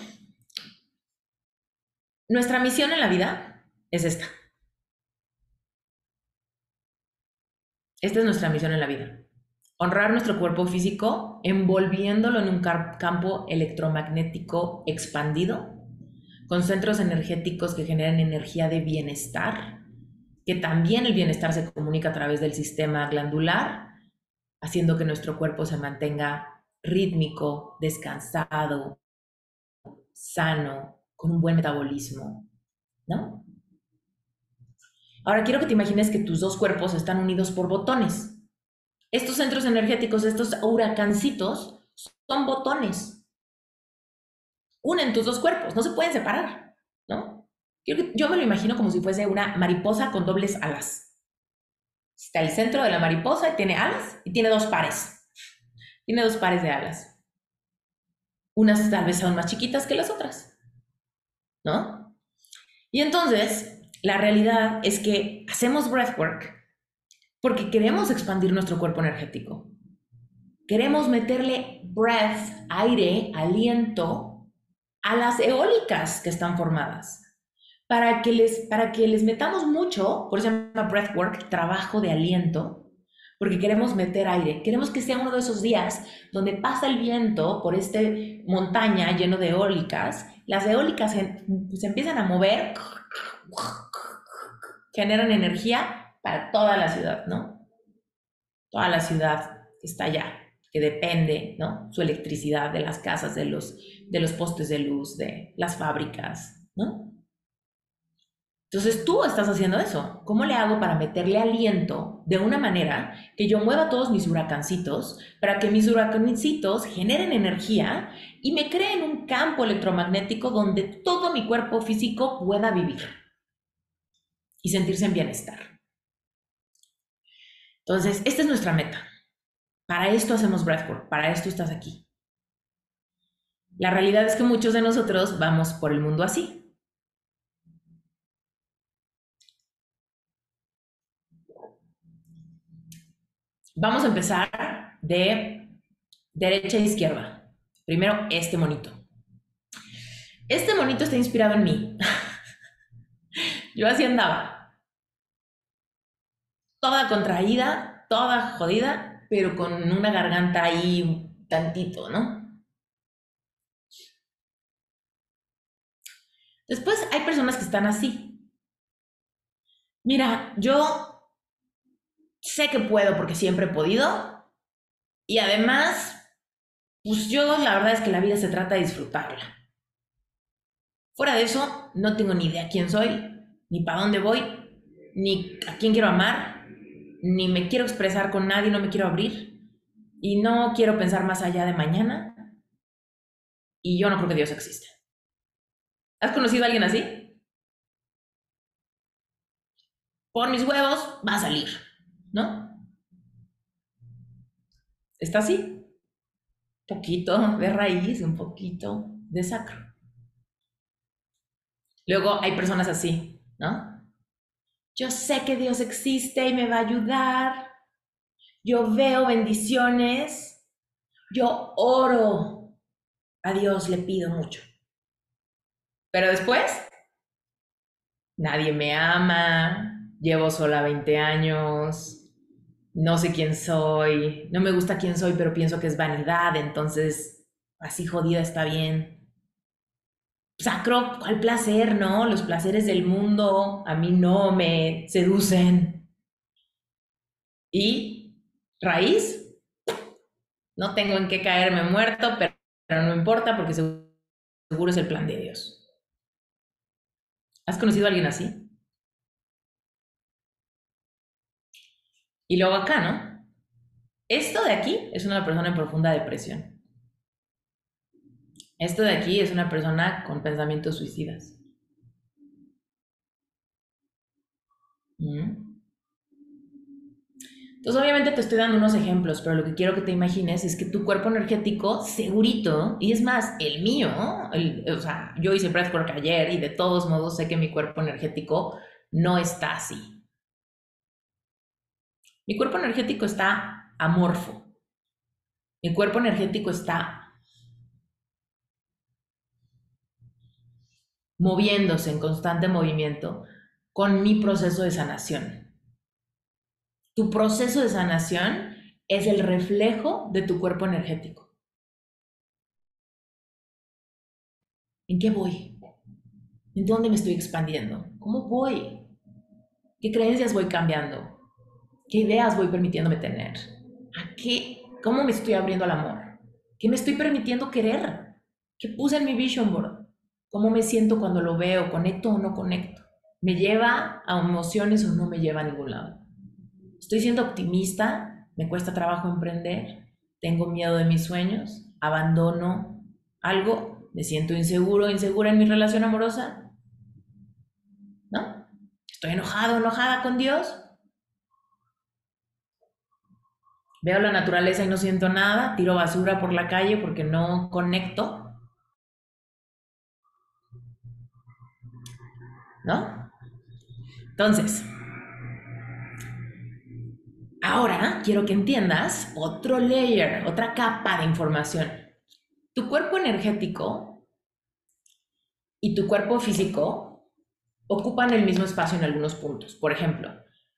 Nuestra misión en la vida es esta. Esta es nuestra misión en la vida. Honrar nuestro cuerpo físico envolviéndolo en un campo electromagnético expandido, con centros energéticos que generan energía de bienestar, que también el bienestar se comunica a través del sistema glandular, haciendo que nuestro cuerpo se mantenga rítmico, descansado, sano, con un buen metabolismo, ¿no? Ahora quiero que te imagines que tus dos cuerpos están unidos por botones. Estos centros energéticos, estos huracancitos, son botones. Unen tus dos cuerpos, no se pueden separar, ¿no? Yo me lo imagino como si fuese una mariposa con dobles alas. Está el centro de la mariposa y tiene alas y tiene dos pares. Tiene dos pares de alas. Unas tal vez son más chiquitas que las otras. Y entonces, la realidad es que hacemos breathwork porque queremos expandir nuestro cuerpo energético. Queremos meterle breath, aire, aliento a las eólicas que están formadas. Para que les, para que les metamos mucho, por eso se llama breathwork, trabajo de aliento, porque queremos meter aire. Queremos que sea uno de esos días donde pasa el viento por esta montaña lleno de eólicas las eólicas se, empiezan a mover, generan energía para toda la ciudad, ¿no? Toda la ciudad está allá, que depende, ¿no? Su electricidad de las casas, de los, de los postes de luz, de las fábricas, ¿no? Entonces tú estás haciendo eso. ¿Cómo le hago para meterle aliento de una manera que yo mueva todos mis huracancitos, para que mis huracancitos generen energía y me creen un campo electromagnético donde todo mi cuerpo físico pueda vivir y sentirse en bienestar? Entonces, esta es nuestra meta. Para esto hacemos breathwork, para esto estás aquí. La realidad es que muchos de nosotros vamos por el mundo así, Vamos a empezar de derecha a izquierda. Primero, este monito. Este monito está inspirado en mí. [LAUGHS] Yo así andaba. Toda contraída, toda jodida, pero con una garganta ahí tantito, ¿no? Después hay personas que están así. Mira, yo sé que puedo porque siempre he podido. Y además, pues yo la verdad es que la vida se trata de disfrutarla. Fuera de eso, no tengo ni idea quién soy, ni para dónde voy, ni a quién quiero amar, ni me quiero expresar con nadie, no me quiero abrir y no quiero pensar más allá de mañana y yo no creo que Dios existe. ¿Has conocido a alguien así? Por mis huevos va a salir, ¿no? Está así. Poquito de raíz, un poquito de sacro. Luego hay personas así, ¿no? Yo sé que Dios existe y me va a ayudar. Yo veo bendiciones. Yo oro. A Dios le pido mucho. Pero después, nadie me ama. Llevo sola 20 años. No sé quién soy. No me gusta quién soy, pero pienso que es vanidad. Entonces, así jodida está bien sacro, ¿cuál placer, no? Los placeres del mundo a mí no me seducen. Y raíz, no tengo en qué caerme muerto, pero, no importa porque seguro es el plan de Dios. ¿Has conocido a alguien así? Y luego acá, ¿no? Esto de aquí es una persona en profunda depresión. Esto de aquí es una persona con pensamientos suicidas. ¿Mm? Entonces, obviamente te estoy dando unos ejemplos, pero lo que quiero que te imagines es que tu cuerpo energético, segurito, y es más, el mío, o sea, yo hice breathwork ayer y de todos modos sé que mi cuerpo energético no está así. Mi cuerpo energético está amorfo. Mi cuerpo energético está moviéndose en constante movimiento con mi proceso de sanación. Tu proceso de sanación es el reflejo de tu cuerpo energético. ¿En qué voy? ¿En dónde me estoy expandiendo? ¿Cómo voy? ¿Qué creencias voy cambiando? ¿Qué ideas voy permitiéndome tener? ¿A qué? ¿Cómo me estoy abriendo al amor? ¿Qué me estoy permitiendo querer? ¿Qué puse en mi vision board? ¿Cómo me siento cuando lo veo? ¿Conecto o no conecto? ¿Me lleva a emociones o no me lleva a ningún lado? ¿Estoy siendo optimista? ¿Me cuesta trabajo emprender? ¿Tengo miedo de mis sueños? ¿Abandono algo? ¿Me siento inseguro insegura en mi relación amorosa? ¿No? ¿Estoy enojado enojada con Dios? Veo la naturaleza y no siento nada, tiro basura por la calle porque no conecto. ¿no? Entonces, ahora quiero que entiendas otro layer, otra capa de información. Tu cuerpo energético y tu cuerpo físico ocupan el mismo espacio en algunos puntos. Por ejemplo,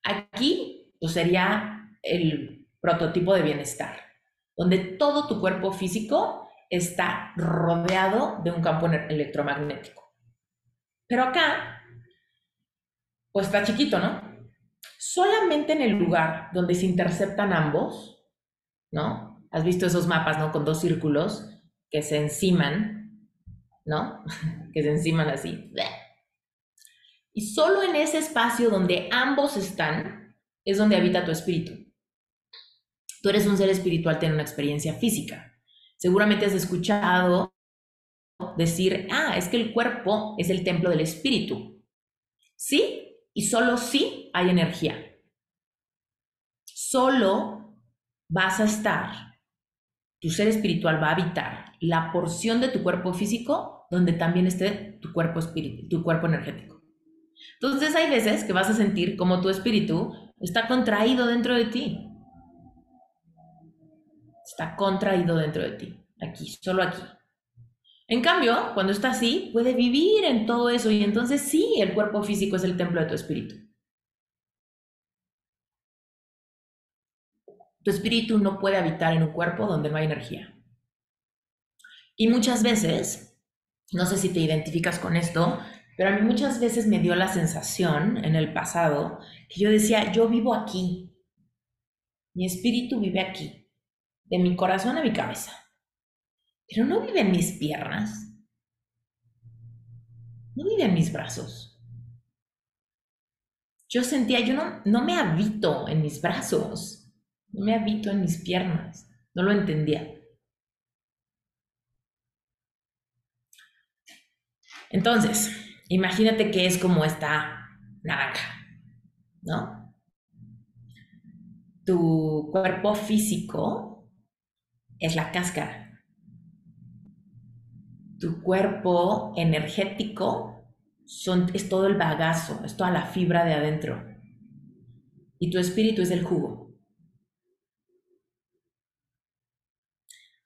aquí pues, sería el prototipo de bienestar, donde todo tu cuerpo físico está rodeado de un campo electromagnético. Pero acá pues está chiquito, ¿no? Solamente en el lugar donde se interceptan ambos, ¿no? Has visto esos mapas, ¿no? Con dos círculos que se enciman, ¿no? [LAUGHS] que se enciman así. Y solo en ese espacio donde ambos están es donde habita tu espíritu. Tú eres un ser espiritual, tienes una experiencia física. Seguramente has escuchado decir, ah, es que el cuerpo es el templo del espíritu. Sí, y solo si hay energía. Solo vas a estar, tu ser espiritual va a habitar la porción de tu cuerpo físico donde también esté tu cuerpo, tu cuerpo energético. Entonces hay veces que vas a sentir como tu espíritu está contraído dentro de ti. Está contraído dentro de ti, aquí, solo aquí. En cambio, cuando está así, puede vivir en todo eso y entonces sí, el cuerpo físico es el templo de tu espíritu. Tu espíritu no puede habitar en un cuerpo donde no hay energía. Y muchas veces, no sé si te identificas con esto, pero a mí muchas veces me dio la sensación en el pasado que yo decía, yo vivo aquí, mi espíritu vive aquí, de mi corazón a mi cabeza pero no vive en mis piernas, no vive en mis brazos. yo sentía, yo no, no me habito en mis brazos, no me habito en mis piernas, no lo entendía. Entonces, imagínate que es como esta naranja, ¿no? Tu cuerpo físico es la cáscara. Tu cuerpo energético es todo el bagazo, es toda la fibra de adentro. Y tu espíritu es el jugo.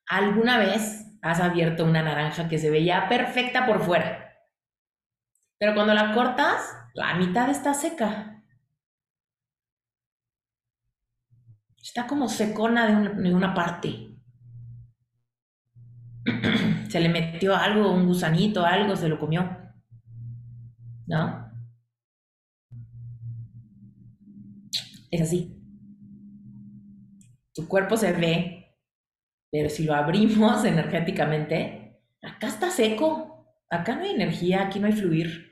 ¿Alguna vez has abierto una naranja que se veía perfecta por fuera? Pero cuando la cortas, la mitad está seca. Está como secona de de una parte. [CLEARS THROAT] se le metió algo, un gusanito, algo, se lo comió. ¿no? Es así. Tu cuerpo se ve, pero si lo abrimos [LAUGHS] energéticamente, acá está seco, acá no hay energía, aquí no hay fluir.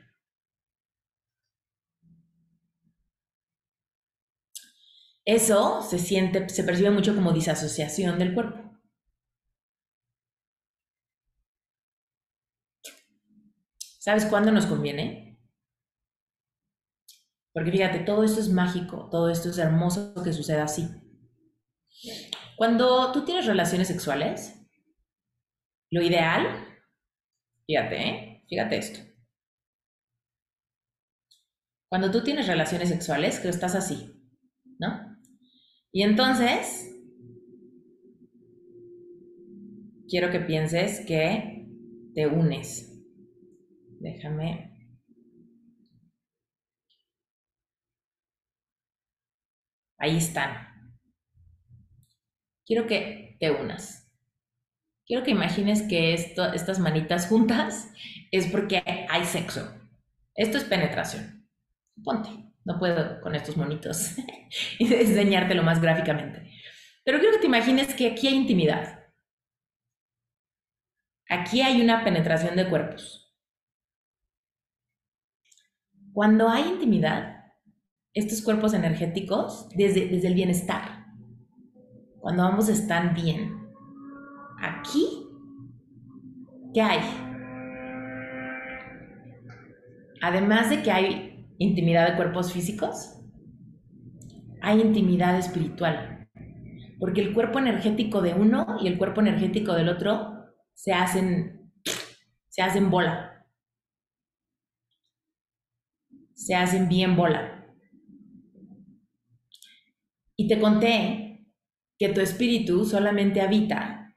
Eso se siente, se percibe mucho como disasociación del cuerpo. ¿Sabes cuándo nos conviene? Porque fíjate, todo esto es mágico, todo esto es hermoso que suceda así. Cuando tú tienes relaciones sexuales, lo ideal, fíjate, ¿eh? fíjate esto. Cuando tú tienes relaciones sexuales, que estás así, ¿no? Y entonces, quiero que pienses que te unes. Déjame Ahí están. Quiero que te unas. Quiero que imagines que estas manitas juntas es porque hay sexo. Esto es penetración. Ponte. No puedo con estos monitos [LAUGHS] enseñártelo más gráficamente. Pero quiero que te imagines que aquí hay intimidad. Aquí hay una penetración de cuerpos. Cuando hay intimidad, estos cuerpos energéticos desde, desde el bienestar. Cuando ambos están bien. Aquí, ¿qué hay? Además de que hay intimidad de cuerpos físicos, hay intimidad espiritual. Porque el cuerpo energético de uno y el cuerpo energético del otro se hacen, se hacen bola. Se hacen bien bola. Y te conté que tu espíritu solamente habita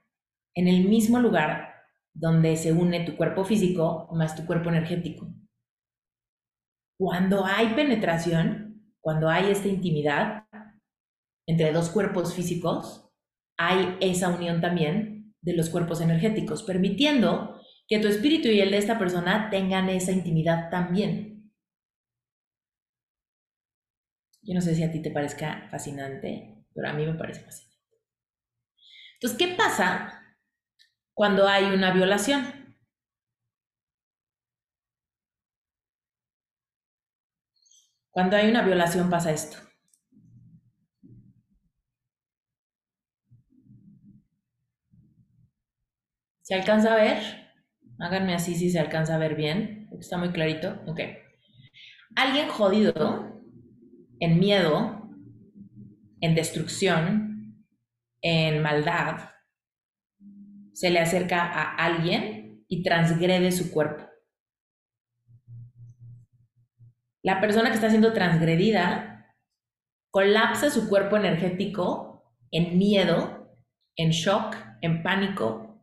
en el mismo lugar donde se une tu cuerpo físico más tu cuerpo energético. Cuando hay penetración, cuando hay esta intimidad entre dos cuerpos físicos, hay esa unión también de los cuerpos energéticos, permitiendo que tu espíritu y el de esta persona tengan esa intimidad también. Yo no sé si a ti te parezca fascinante, pero a mí me parece fascinante. Entonces, ¿qué pasa cuando hay una violación? Cuando hay una violación pasa esto. ¿Se alcanza a ver? Háganme así si se alcanza a ver bien, está muy clarito. Ok. Alguien jodido en miedo, en destrucción, en maldad, se le acerca a alguien y transgrede su cuerpo. La persona que está siendo transgredida colapsa su cuerpo energético en miedo, en shock, en pánico,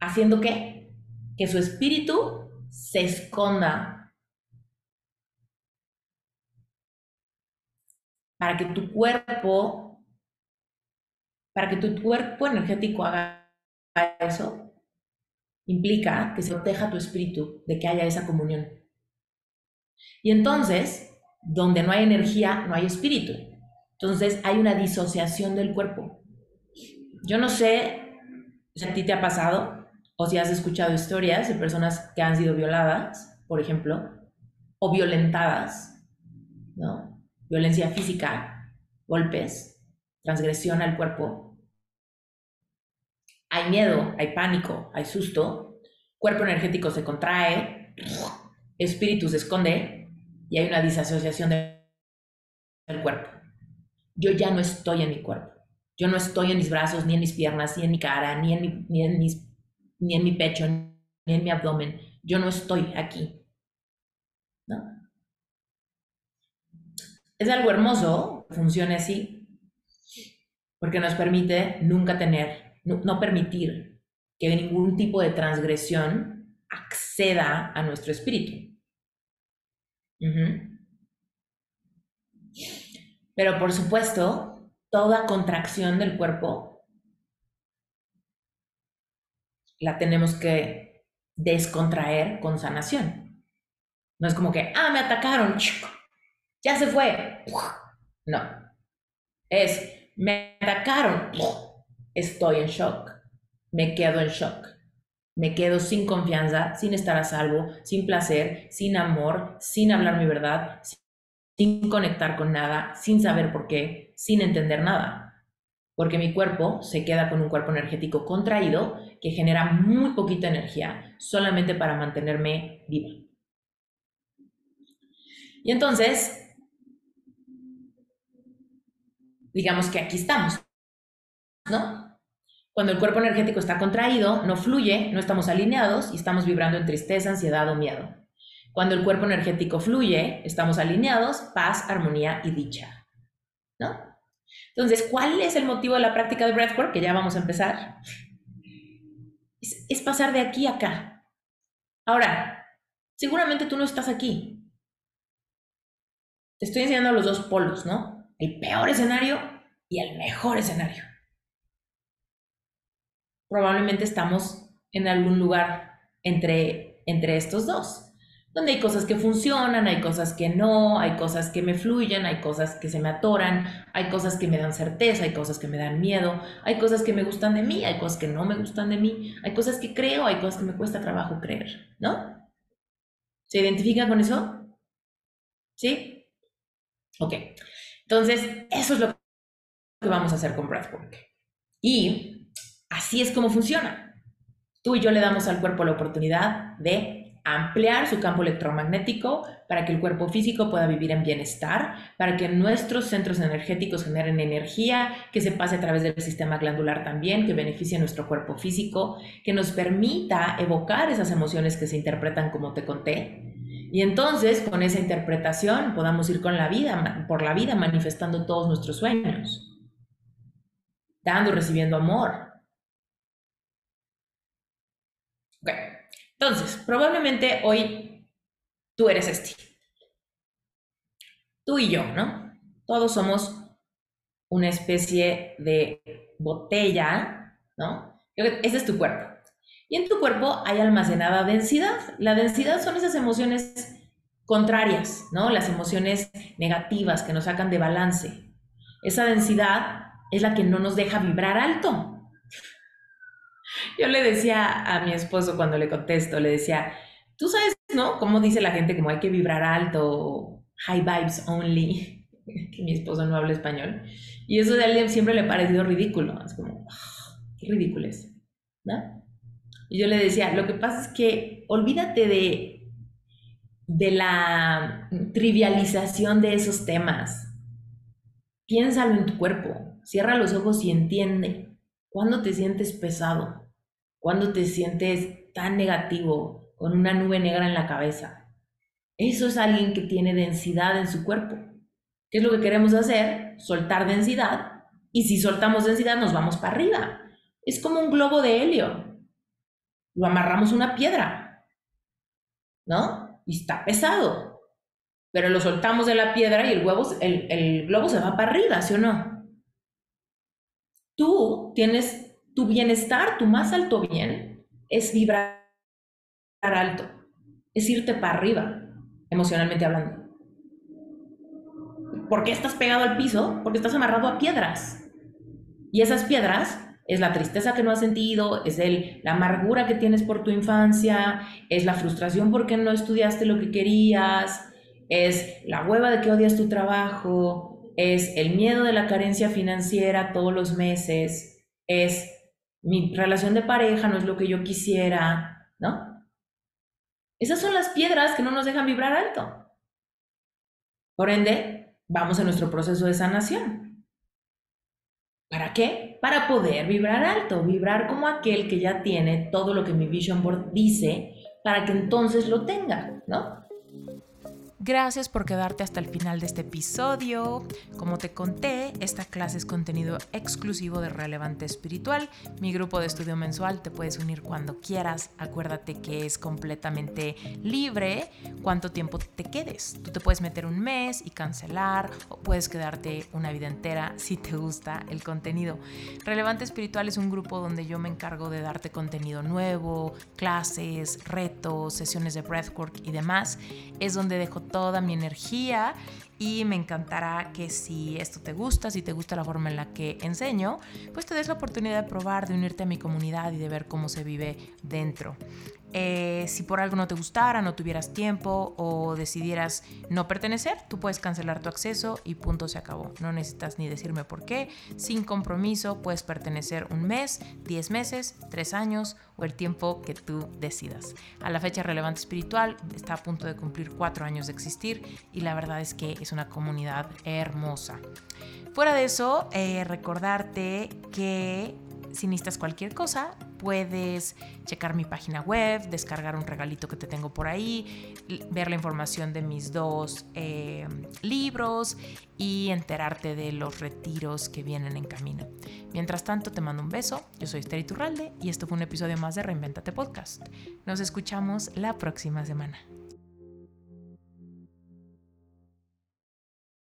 haciendo qué? Que su espíritu se esconda para que tu cuerpo, para que tu cuerpo energético haga eso, implica que se proteja tu espíritu de que haya esa comunión. Y entonces, donde no hay energía, no hay espíritu. Entonces hay una disociación del cuerpo. Yo no sé si a ti te ha pasado o si has escuchado historias de personas que han sido violadas, por ejemplo, o violentadas, ¿no? Violencia física, golpes, transgresión al cuerpo. Hay miedo, hay pánico, hay susto, cuerpo energético se contrae, espíritu se esconde y hay una disasociación del cuerpo. Yo ya no estoy en mi cuerpo. Yo no estoy en mis brazos, ni en mis piernas, ni en mi cara, ni en mi, ni en mis, ni en mi pecho, ni en mi abdomen. Yo no estoy aquí. ¿No? Es algo hermoso que funcione así, porque nos permite nunca tener, no, permitir que ningún tipo de transgresión acceda a nuestro espíritu. Pero por supuesto, toda contracción del cuerpo la tenemos que descontraer con sanación. No es como que, ah, me atacaron, ya se fue. No. Es, me atacaron, estoy en shock, me quedo en shock. Me quedo sin confianza, sin estar a salvo, sin placer, sin amor, sin hablar mi verdad, sin conectar con nada, sin saber por qué, sin entender nada. Porque mi cuerpo se queda con un cuerpo energético contraído que genera muy poquita energía solamente para mantenerme viva. Y entonces, digamos que aquí estamos, ¿no? Cuando el cuerpo energético está contraído, no fluye, no estamos alineados y estamos vibrando en tristeza, ansiedad o miedo. Cuando el cuerpo energético fluye, estamos alineados, paz, armonía y dicha. ¿No? Entonces, ¿cuál es el motivo de la práctica de breathwork? Que ya vamos a empezar. Es, pasar de aquí a acá. Ahora, seguramente tú no estás aquí. Te estoy enseñando los dos polos, ¿no? El peor escenario y el mejor escenario. Probablemente estamos en algún lugar entre, entre estos dos donde hay cosas que funcionan, hay cosas que no, hay cosas que me fluyen, hay cosas que se me atoran, hay cosas que me dan certeza, hay cosas que me dan miedo, hay cosas que me gustan de mí, hay cosas que no me gustan de mí, hay cosas que creo, hay cosas que me cuesta trabajo creer, ¿no? ¿Se identifica con eso? ¿Sí? Ok. Entonces, eso es lo que vamos a hacer con Breathwork. Y así es como funciona. Tú y yo le damos al cuerpo la oportunidad de ampliar su campo electromagnético para que el cuerpo físico pueda vivir en bienestar, para que nuestros centros energéticos generen energía, que se pase a través del sistema glandular también, que beneficie a nuestro cuerpo físico, que nos permita evocar esas emociones que se interpretan como te conté. Y entonces, con esa interpretación, podamos ir con la vida, por la vida manifestando todos nuestros sueños, dando y recibiendo amor. Entonces, probablemente hoy tú eres este. Tú y yo, ¿no? Todos somos una especie de botella, ¿no? Ese es tu cuerpo. Y en tu cuerpo hay almacenada densidad. La densidad son esas emociones contrarias, ¿no? Las emociones negativas que nos sacan de balance. Esa densidad es la que no nos deja vibrar alto. Yo le decía a mi esposo cuando le contesto, le decía, tú sabes, ¿no? Cómo dice la gente como hay que vibrar alto, high vibes only, [LAUGHS] que mi esposo no habla español. Y eso de alguien siempre le ha parecido ridículo. Es como, ah, qué ridículo es, ¿no? Y yo le decía, lo que pasa es que olvídate de, de la trivialización de esos temas. Piénsalo en tu cuerpo, cierra los ojos y entiende. ¿Cuándo te sientes pesado? ¿Cuándo te sientes tan negativo, con una nube negra en la cabeza? Eso es alguien que tiene densidad en su cuerpo. ¿Qué es lo que queremos hacer? Soltar densidad. Y si soltamos densidad, nos vamos para arriba. Es como un globo de helio. Lo amarramos a una piedra. ¿No? Y está pesado. Pero lo soltamos de la piedra y el, huevo, el, el globo se va para arriba, ¿sí o no? tú tienes tu bienestar, tu más alto bien, es vibrar alto, es irte para arriba, emocionalmente hablando. ¿Por qué estás pegado al piso? Porque estás amarrado a piedras. Y esas piedras es la tristeza que no has sentido, es el, la amargura que tienes por tu infancia, es la frustración porque no estudiaste lo que querías, es la hueva de que odias tu trabajo, es el miedo de la carencia financiera todos los meses, es mi relación de pareja no es lo que yo quisiera, ¿no? Esas son las piedras que no nos dejan vibrar alto. Por ende, vamos a nuestro proceso de sanación. ¿Para qué? Para poder vibrar alto, vibrar como aquel que ya tiene todo lo que mi Vision Board dice, para que entonces lo tenga, ¿no? Gracias por quedarte hasta el final de este episodio. Como te conté, esta clase es contenido exclusivo de Relevante Espiritual. Mi grupo de estudio mensual te puedes unir cuando quieras. Acuérdate que es completamente libre cuánto tiempo te quedes. Tú te puedes meter un mes y cancelar o puedes quedarte una vida entera si te gusta el contenido. Relevante Espiritual es un grupo donde yo me encargo de darte contenido nuevo, clases, retos, sesiones de breathwork y demás. Es donde dejo toda mi energía y me encantará que si esto te gusta, si te gusta la forma en la que enseño, pues te des la oportunidad de probar, de unirte a mi comunidad y de ver cómo se vive dentro. Eh, si por algo no te gustara, no tuvieras tiempo o decidieras no pertenecer, tú puedes cancelar tu acceso y punto se acabó. No necesitas ni decirme por qué. Sin compromiso puedes pertenecer un mes, 10 meses, 3 años o el tiempo que tú decidas. A la fecha relevante espiritual está a punto de cumplir 4 años de existir y la verdad es que es una comunidad hermosa. Fuera de eso, eh, recordarte que si necesitas cualquier cosa, puedes checar mi página web, descargar un regalito que te tengo por ahí, ver la información de mis dos eh, libros y enterarte de los retiros que vienen en camino. Mientras tanto, te mando un beso. Yo soy Esther Turralde y esto fue un episodio más de Reinventate Podcast. Nos escuchamos la próxima semana.